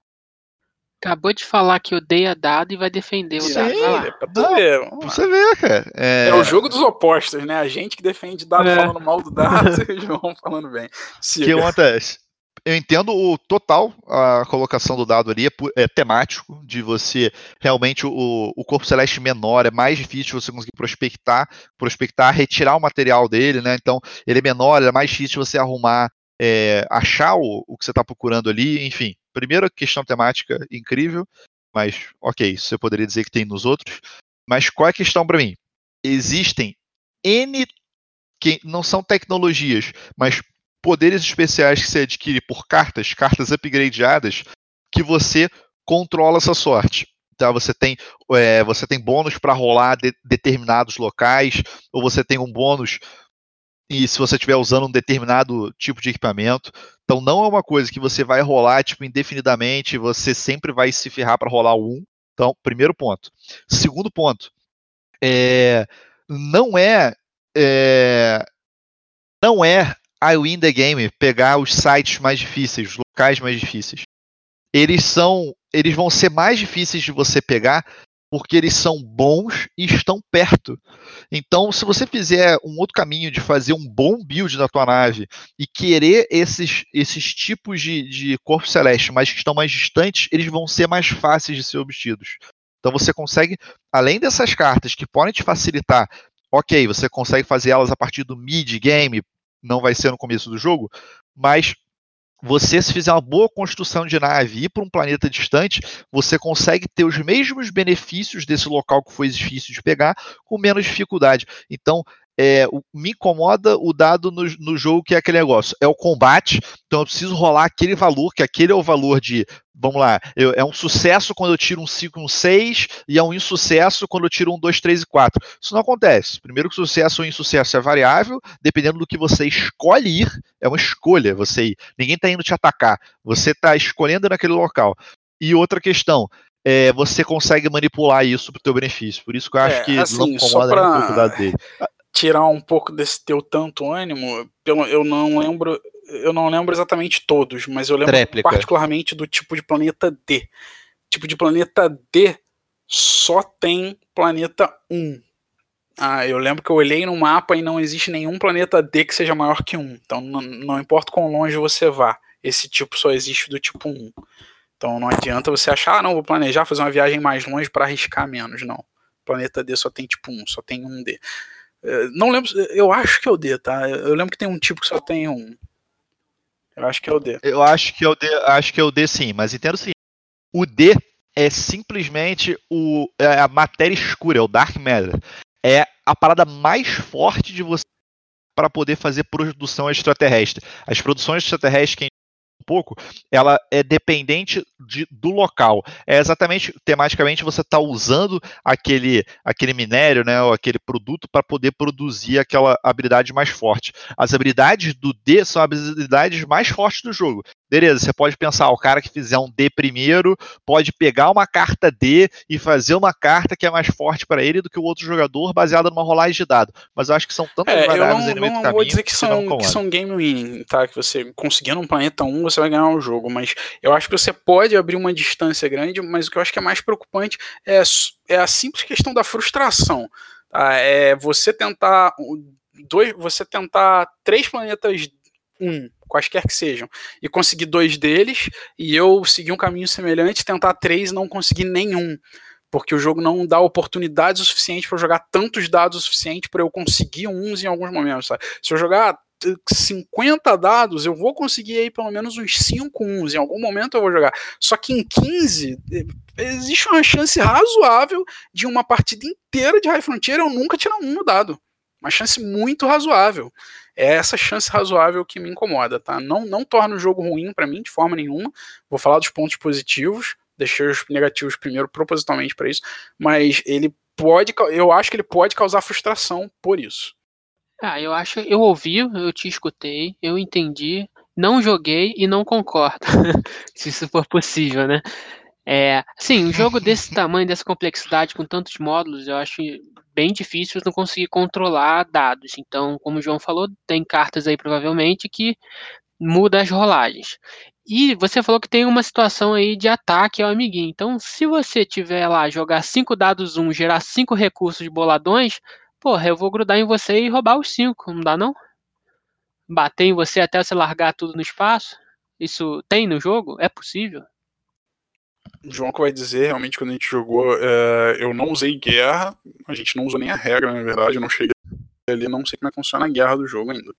Acabou de falar que odeia dado e vai defender o dado. Sim, é pra tu ver. Pra você ver, cara. É... é... o jogo dos opostos, né? A gente que defende dado é. falando mal do dado e o João falando bem. O que acontece? Eu entendo o total a colocação do dado ali, é, é temático, de você realmente o, o corpo celeste menor, é mais difícil você conseguir prospectar, prospectar, retirar o material dele, né? Então, ele é menor, é mais difícil você arrumar, é, achar o, o que você está procurando ali, enfim. Primeira questão temática incrível, mas ok, você poderia dizer que tem nos outros. Mas qual é a questão para mim? Existem N que não são tecnologias, mas poderes especiais que você adquire por cartas, cartas upgradeadas, que você controla essa sorte. Tá? Você tem, é, você tem bônus para rolar de, determinados locais, ou você tem um bônus e se você estiver usando um determinado tipo de equipamento. Então não é uma coisa que você vai rolar tipo indefinidamente, você sempre vai se ferrar para rolar um. Então, primeiro ponto. Segundo ponto, é, não é, é não é I win the game, pegar os sites mais difíceis, os locais mais difíceis. Eles são, eles vão ser mais difíceis de você pegar porque eles são bons e estão perto. Então, se você fizer um outro caminho de fazer um bom build na tua nave e querer esses, esses tipos de, de corpo celeste, mas que estão mais distantes, eles vão ser mais fáceis de ser obtidos. Então você consegue, além dessas cartas que podem te facilitar, ok, você consegue fazer elas a partir do mid game, não vai ser no começo do jogo, mas você, se fizer uma boa construção de nave e ir para um planeta distante, você consegue ter os mesmos benefícios desse local que foi difícil de pegar, com menos dificuldade. Então, é, me incomoda o dado no, no, jogo que é aquele negócio. É o combate, então eu preciso rolar aquele valor, que aquele é o valor de. Vamos lá, eu, é um sucesso quando eu tiro um 5 e um 6, e é um insucesso quando eu tiro um 2, 3 e 4. Isso não acontece. Primeiro que sucesso ou insucesso é variável, dependendo do que você escolhe ir, é uma escolha você ir. Ninguém está indo te atacar, você está escolhendo naquele local. E outra questão, é, você consegue manipular isso para o teu benefício. Por isso que eu acho é, que assim, não incomoda pra... pouco o dado dele tirar um pouco desse teu tanto ânimo, eu não lembro, eu não lembro exatamente todos, mas eu lembro Tréplica. particularmente do tipo de planeta D. Tipo de planeta D só tem planeta 1. Ah, eu lembro que eu olhei no mapa e não existe nenhum planeta D que seja maior que 1. Então não, não importa quão longe você vá, esse tipo só existe do tipo 1. Então não adianta você achar, ah, não, vou planejar fazer uma viagem mais longe para arriscar menos. Não. Planeta D só tem tipo 1, só tem um D. É, não lembro, eu acho que é o D, tá? Eu lembro que tem um tipo que só tem um. Eu acho que é o D. Eu acho que é o D, acho que é o D sim, mas entendo sim. O D é simplesmente o, é a matéria escura, é o Dark Matter. É a parada mais forte de você para poder fazer produção extraterrestre. As produções extraterrestres pouco, ela é dependente de, do local. É exatamente, tematicamente, você está usando aquele, aquele minério, né, ou aquele produto para poder produzir aquela habilidade mais forte. As habilidades do D são as habilidades mais fortes do jogo. Beleza, você pode pensar, o cara que fizer um D primeiro pode pegar uma carta D e fazer uma carta que é mais forte para ele do que o outro jogador, baseada numa rolagem de dado. Mas eu acho que são tantas é, variáveis no meio do caminho. Eu vou dizer que, que são, que são game winning, tá? Que você conseguindo um planeta 1, você vai ganhar o um jogo. Mas eu acho que você pode abrir uma distância grande, mas o que eu acho que é mais preocupante é, é a simples questão da frustração. Tá? É você tentar dois, você tentar três planetas um, quaisquer que sejam, e conseguir dois deles, e eu seguir um caminho semelhante, tentar três e não conseguir nenhum. Porque o jogo não dá oportunidade o suficiente para jogar tantos dados o suficiente para eu conseguir uns em alguns momentos. Sabe? Se eu jogar 50 dados, eu vou conseguir aí pelo menos uns 5 uns. Em algum momento eu vou jogar. Só que em 15, eh, existe uma chance razoável de uma partida inteira de High Frontier eu nunca tirar um no dado. Uma chance muito razoável é essa chance razoável que me incomoda, tá? Não, não torna o jogo ruim para mim de forma nenhuma. Vou falar dos pontos positivos, deixei os negativos primeiro propositalmente para isso, mas ele pode, eu acho que ele pode causar frustração por isso. Ah, eu acho, eu ouvi, eu te escutei, eu entendi, não joguei e não concordo, se isso for possível, né? É, sim, um jogo desse tamanho, dessa complexidade, com tantos módulos, eu acho bem difícil não conseguir controlar dados. Então, como o João falou, tem cartas aí provavelmente que muda as rolagens. E você falou que tem uma situação aí de ataque ao amiguinho. Então, se você tiver lá, jogar cinco dados um, gerar cinco recursos boladões, porra, eu vou grudar em você e roubar os cinco, não dá não? Bater em você até você largar tudo no espaço? Isso tem no jogo? É possível? João que vai dizer, realmente, quando a gente jogou, é, eu não usei guerra, a gente não usou nem a regra, na verdade, eu não cheguei ali, não sei como é que funciona a guerra do jogo ainda.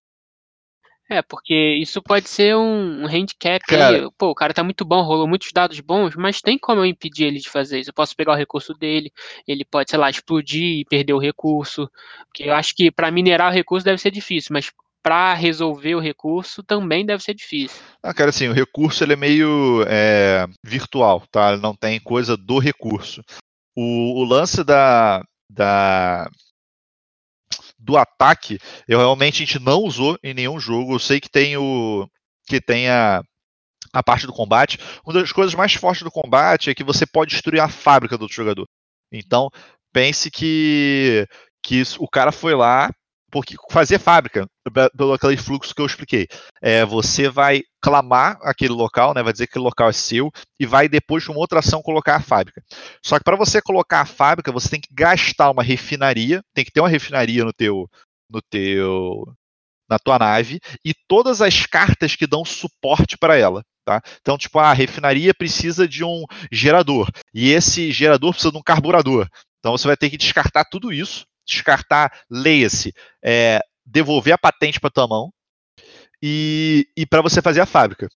É, porque isso pode ser um handicap cara, aí. Pô, o cara tá muito bom, rolou muitos dados bons, mas tem como eu impedir ele de fazer isso. Eu posso pegar o recurso dele, ele pode, sei lá, explodir e perder o recurso. Porque eu acho que para minerar o recurso deve ser difícil, mas para resolver o recurso também deve ser difícil. Ah, cara, assim, o recurso ele é meio é, virtual, tá? Não tem coisa do recurso. O, o lance da, da do ataque, eu realmente a gente não usou em nenhum jogo. Eu sei que tem o que tem a, a parte do combate. Uma das coisas mais fortes do combate é que você pode destruir a fábrica do outro jogador. Então, pense que que o cara foi lá porque fazer fábrica, pelo aquele fluxo que eu expliquei, é, você vai clamar aquele local, né, vai dizer que aquele local é seu, e vai depois de uma outra ação colocar a fábrica. Só que para você colocar a fábrica, você tem que gastar uma refinaria, tem que ter uma refinaria no teu, no teu, na tua nave, e todas as cartas que dão suporte para ela. Tá? Então, tipo, a refinaria precisa de um gerador, e esse gerador precisa de um carburador. Então você vai ter que descartar tudo isso descartar, leia-se, é, devolver a patente para tua mão e, e para você fazer a fábrica.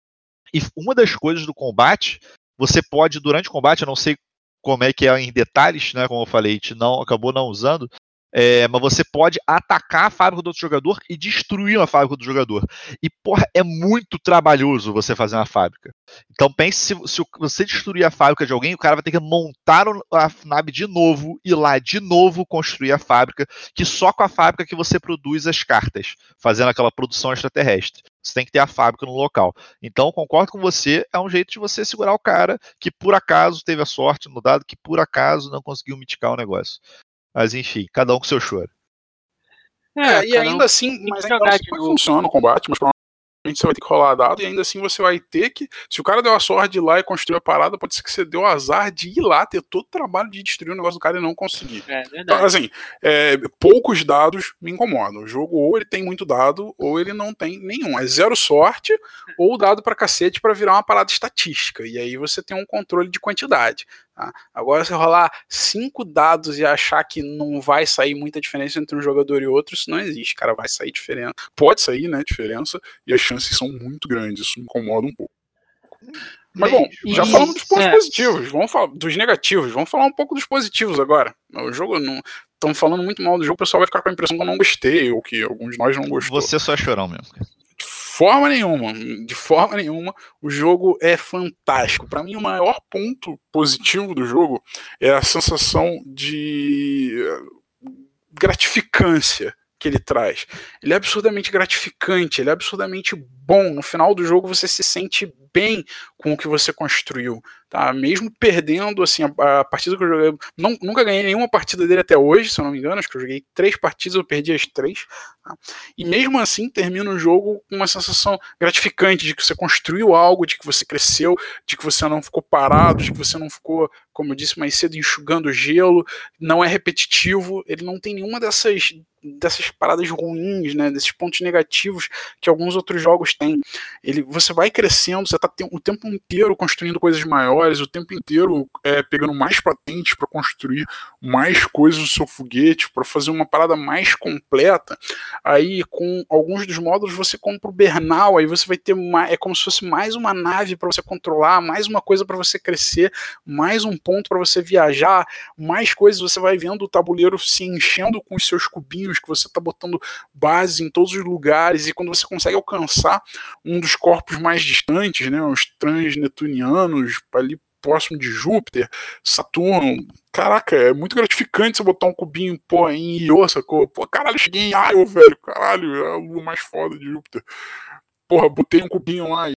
E uma das coisas do combate, você pode, durante o combate, eu não sei como é que é em detalhes, né, como eu falei, a gente não, acabou não usando, é, mas você pode atacar a fábrica do outro jogador e destruir a fábrica do jogador. E, porra, é muito trabalhoso você fazer uma fábrica. Então pense se, se você destruir a fábrica de alguém, o cara vai ter que montar a nave de novo e lá de novo construir a fábrica, que só com a fábrica que você produz as cartas, fazendo aquela produção extraterrestre. Você tem que ter a fábrica no local. Então, concordo com você, é um jeito de você segurar o cara que por acaso teve a sorte no dado, que por acaso não conseguiu mitigar o negócio. Mas enfim, cada um com seu choro. É, é e ainda um assim, mas ainda assim funciona o combate, mas você vai ter que rolar dado e ainda assim você vai ter que. Se o cara deu a sorte de ir lá e construir a parada, pode ser que você deu o azar de ir lá, ter todo o trabalho de destruir o negócio do cara e não conseguir. É então, assim, é, poucos dados me incomodam. O jogo ou ele tem muito dado, ou ele não tem nenhum. É zero sorte, ou dado pra cacete para virar uma parada estatística. E aí você tem um controle de quantidade. Tá? Agora, se rolar cinco dados e achar que não vai sair muita diferença entre um jogador e outro, isso não existe, cara. Vai sair diferença. Pode sair, né? Diferença, e as chances são muito grandes. Isso me incomoda um pouco. Mas bom, já falamos dos pontos é. positivos, vamos falar dos negativos, vamos falar um pouco dos positivos agora. O jogo não. Estão falando muito mal do jogo, o pessoal vai ficar com a impressão que eu não gostei, ou que alguns de nós não gostou. Você só é chorão mesmo forma nenhuma, de forma nenhuma, o jogo é fantástico. Para mim, o maior ponto positivo do jogo é a sensação de gratificância que ele traz. Ele é absurdamente gratificante, ele é absurdamente bom. No final do jogo você se sente bem com o que você construiu, tá? Mesmo perdendo, assim, a, a partida que eu joguei, não, nunca ganhei nenhuma partida dele até hoje, se eu não me engano, acho que eu joguei três partidas, eu perdi as três, tá? e mesmo assim termina o jogo com uma sensação gratificante de que você construiu algo, de que você cresceu, de que você não ficou parado, de que você não ficou, como eu disse mais cedo, enxugando gelo, não é repetitivo, ele não tem nenhuma dessas dessas paradas ruins, né, desses pontos negativos que alguns outros jogos têm. Ele, você vai crescendo, você está o tempo inteiro construindo coisas maiores, o tempo inteiro é, pegando mais patentes para construir mais coisas do seu foguete, para fazer uma parada mais completa. Aí, com alguns dos módulos, você compra o Bernal, aí você vai ter uma, é como se fosse mais uma nave para você controlar, mais uma coisa para você crescer, mais um ponto para você viajar, mais coisas você vai vendo o tabuleiro se enchendo com os seus cubinhos que você está botando base em todos os lugares e quando você consegue alcançar um dos corpos mais distantes, né, os transnetunianos ali próximo de Júpiter, Saturno. Caraca, é muito gratificante você botar um cubinho pô, em Io, sacou? Pô, caralho, cheguei em Io, velho. Caralho, é a lua mais foda de Júpiter. Porra, botei um cubinho lá e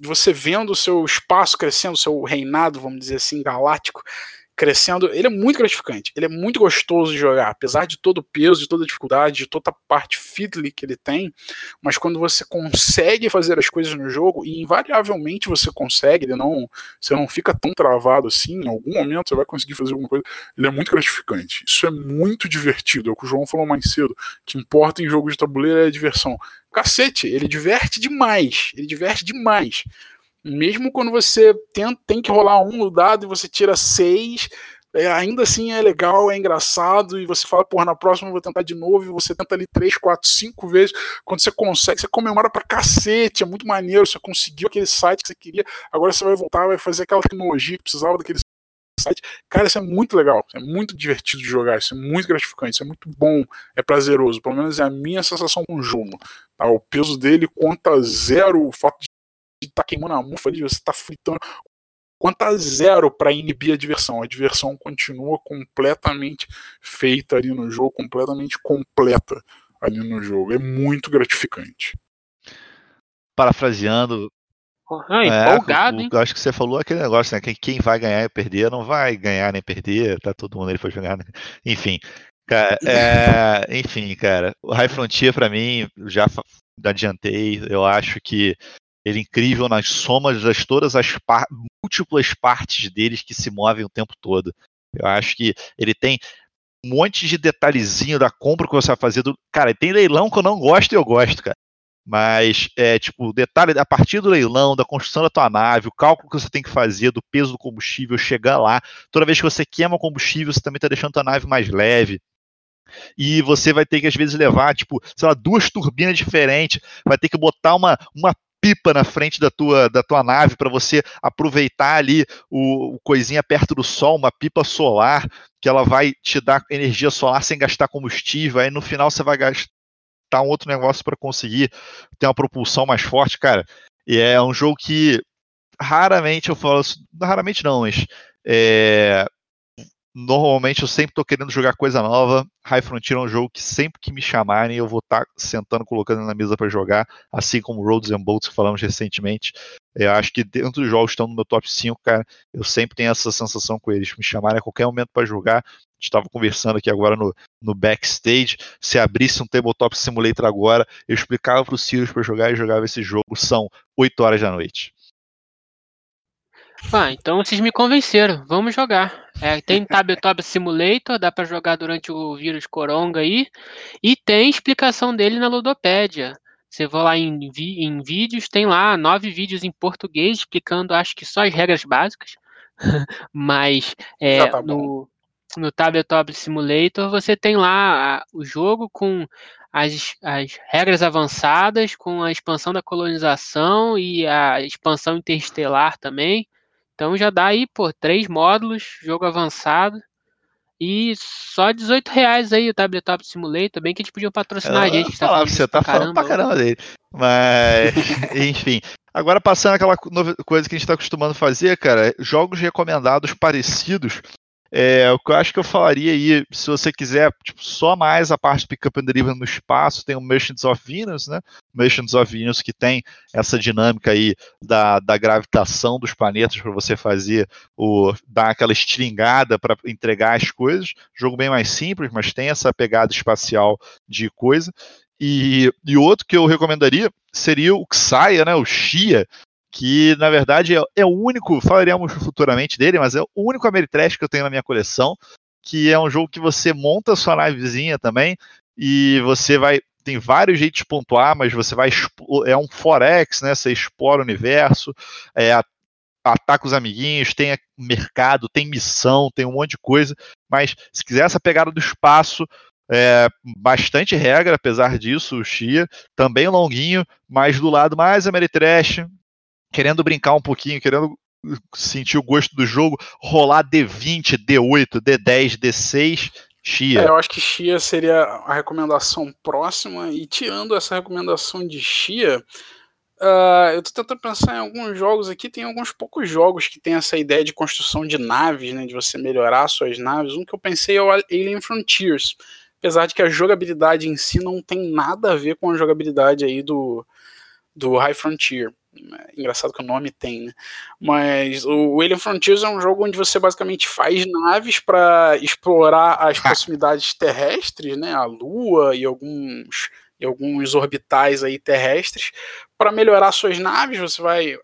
você vendo o seu espaço crescendo, o seu reinado, vamos dizer assim, galáctico, crescendo. Ele é muito gratificante, ele é muito gostoso de jogar, apesar de todo o peso, de toda a dificuldade, de toda a parte fiddly que ele tem. Mas quando você consegue fazer as coisas no jogo, e invariavelmente você consegue, ele não, você não fica tão travado assim, em algum momento você vai conseguir fazer alguma coisa, ele é muito gratificante. Isso é muito divertido, é o que o João falou mais cedo. O que importa em jogo de tabuleiro é a diversão. Cacete, ele diverte demais, ele diverte demais. Mesmo quando você tem, tem que rolar um no dado e você tira seis, é, ainda assim é legal, é engraçado, e você fala, porra, na próxima eu vou tentar de novo, e você tenta ali três, quatro, cinco vezes. Quando você consegue, você comemora pra cacete, é muito maneiro, você conseguiu aquele site que você queria, agora você vai voltar, vai fazer aquela tecnologia que precisava daquele site. Cara, isso é muito legal, é muito divertido de jogar, isso é muito gratificante, isso é muito bom, é prazeroso, pelo menos é a minha sensação com o jogo. Tá? O peso dele conta zero o fato tá queimando a mufa ali, você tá fritando. Quanto zero para inibir a diversão. A diversão continua completamente feita ali no jogo, completamente completa ali no jogo. É muito gratificante. Parafraseando. Ah, empolgado, é, hein? Acho que você falou aquele negócio, né? Quem vai ganhar e perder não vai ganhar nem perder, tá todo mundo ali pra jogar. Né? Enfim, cara, é, enfim, cara, o High Frontier para mim já adiantei. Eu acho que ele é incrível nas somas das todas as par múltiplas partes deles que se movem o tempo todo. Eu acho que ele tem um monte de detalhezinho da compra que você vai fazer. Do... Cara, tem leilão que eu não gosto e eu gosto, cara. Mas, é, tipo, detalhe, a partir do leilão, da construção da tua nave, o cálculo que você tem que fazer do peso do combustível, chegar lá. Toda vez que você queima combustível, você também está deixando a tua nave mais leve e você vai ter que às vezes levar, tipo, sei lá, duas turbinas diferentes, vai ter que botar uma, uma pipa na frente da tua, da tua nave para você aproveitar ali o, o, coisinha perto do sol, uma pipa solar, que ela vai te dar energia solar sem gastar combustível, aí no final você vai gastar um outro negócio para conseguir ter uma propulsão mais forte, cara. E é um jogo que raramente eu falo, raramente não, mas é, Normalmente eu sempre estou querendo jogar coisa nova. High Frontier é um jogo que sempre que me chamarem eu vou estar tá sentando, colocando na mesa para jogar, assim como Roads and Bolts que falamos recentemente. Eu acho que dentro dos jogos que estão no meu top 5, cara, eu sempre tenho essa sensação com eles. Me chamarem a qualquer momento para jogar. Estava conversando aqui agora no, no backstage. Se abrisse um Tabletop Simulator agora, eu explicava para o Sirius para jogar e jogava esse jogo. São 8 horas da noite. Ah, então vocês me convenceram. Vamos jogar. É, tem Tabletop Simulator, dá para jogar durante o vírus coronga aí. E tem explicação dele na Ludopédia. Você vai lá em, em vídeos, tem lá nove vídeos em português explicando, acho que só as regras básicas. Mas é, tá no, no Tabletop Simulator você tem lá o jogo com as, as regras avançadas, com a expansão da colonização e a expansão interestelar também. Então já dá aí, pô, três módulos, jogo avançado. E só 18 reais aí o Tabletop Simulator, bem que eles podiam patrocinar eu a gente. Tá falando você tá falando pra caramba dele. Mas, enfim. Agora passando aquela coisa que a gente tá acostumando a fazer, cara, jogos recomendados parecidos é, o que eu acho que eu falaria aí, se você quiser tipo, só mais a parte Pickup and Delivery no espaço, tem o Merchants of Venus, né? Merchants of Venus que tem essa dinâmica aí da, da gravitação dos planetas para você fazer o dar aquela estringada para entregar as coisas. Jogo bem mais simples, mas tem essa pegada espacial de coisa. E, e outro que eu recomendaria seria o Xaya, né? O Xia, que na verdade é, é, o único, falaremos futuramente dele, mas é o único Ameritrash que eu tenho na minha coleção, que é um jogo que você monta sua navezinha também, e você vai, tem vários jeitos de pontuar, mas você vai, é um forex, né, você explora o universo, é, ataca os amiguinhos, tem mercado, tem missão, tem um monte de coisa, mas se quiser essa pegada do espaço, é, bastante regra, apesar disso, o Xia, também longuinho, mas do lado mais Ameritrash, querendo brincar um pouquinho, querendo sentir o gosto do jogo, rolar D20, D8, D10, D6, Chia. É, eu acho que Chia seria a recomendação próxima, e tirando essa recomendação de Chia, uh, eu tô tentando pensar em alguns jogos aqui, tem alguns poucos jogos que tem essa ideia de construção de naves, né, de você melhorar suas naves. Um que eu pensei é o Alien Frontiers, apesar de que a jogabilidade em si não tem nada a ver com a jogabilidade aí do, do High Frontier. Engraçado que o nome tem, né? Mas o Alien Frontiers é um jogo onde você basicamente faz naves para explorar as proximidades terrestres, né? A Lua e alguns e alguns orbitais aí terrestres para melhorar suas naves. Você vai uh,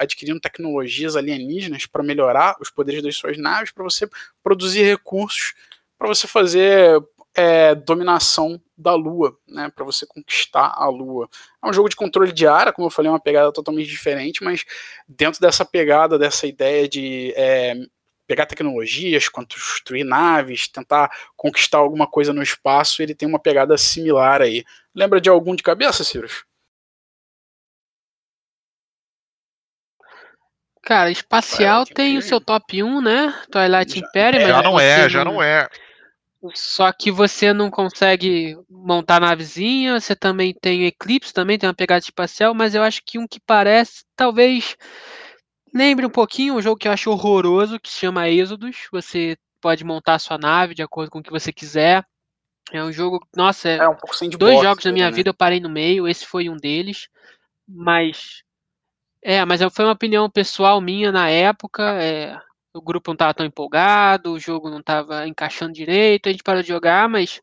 adquirindo tecnologias alienígenas para melhorar os poderes das suas naves, para você produzir recursos, para você fazer é, dominação da Lua, né, para você conquistar a Lua. É um jogo de controle de área, como eu falei, é uma pegada totalmente diferente, mas dentro dessa pegada, dessa ideia de é, pegar tecnologias, construir naves, tentar conquistar alguma coisa no espaço, ele tem uma pegada similar aí. Lembra de algum de cabeça, Cirus? Cara, espacial Twilight tem Imperium. o seu top 1, né? Twilight já, Imperium, mas já não é, já não é. Só que você não consegue montar navezinha, você também tem Eclipse, também tem uma pegada espacial, mas eu acho que um que parece, talvez lembre um pouquinho um jogo que eu acho horroroso, que se chama Êxodos. Você pode montar sua nave de acordo com o que você quiser. É um jogo, nossa, é, é um dois jogos da minha né? vida eu parei no meio, esse foi um deles. Mas é, mas foi uma opinião pessoal minha na época. É, o grupo não estava tão empolgado, o jogo não estava encaixando direito, a gente parou de jogar, mas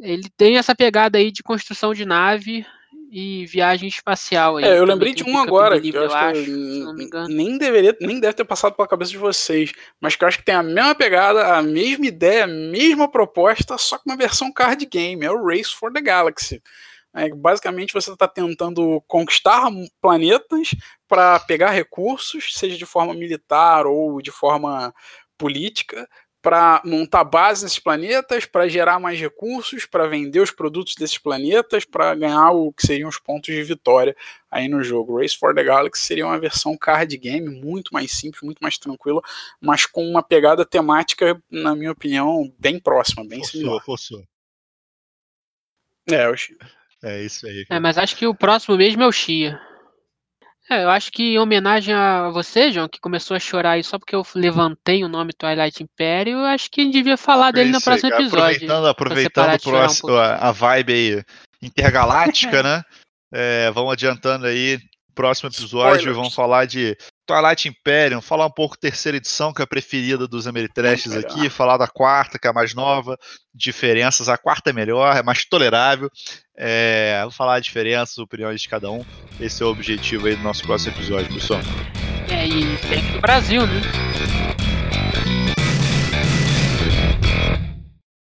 ele tem essa pegada aí de construção de nave e viagem espacial. Aí, é, eu lembrei de um agora, livre, que eu acho, acho que nem deveria, nem deve ter passado pela cabeça de vocês, mas que eu acho que tem a mesma pegada, a mesma ideia, a mesma proposta, só que uma versão card game, é o Race for the Galaxy. É, basicamente você está tentando conquistar planetas para pegar recursos, seja de forma militar ou de forma política, para montar bases nesses planetas, para gerar mais recursos, para vender os produtos desses planetas, para ganhar o que seriam os pontos de vitória aí no jogo. Race for the Galaxy seria uma versão card game muito mais simples, muito mais tranquila, mas com uma pegada temática, na minha opinião, bem próxima, bem forçou, similar. Forçou. É, eu é isso aí. É, mas acho que o próximo mesmo é o Chia. É, eu acho que em homenagem a você, João, que começou a chorar aí só porque eu levantei o nome Twilight Imperium, eu acho que a gente devia falar dele no próximo episódio. Aproveitando, aproveitando próximo, um a vibe aí intergaláctica, né? É, vamos adiantando aí. Próximo episódio, Spoilers. vamos falar de Twilight Imperium, falar um pouco terceira edição, que é a preferida dos Ameritrashes aqui, falar da quarta, que é a mais nova, diferenças, a quarta é melhor, é mais tolerável, é, vou falar a diferença, opiniões de cada um, esse é o objetivo aí do nosso próximo episódio, pessoal. É, e tem aqui no Brasil, né?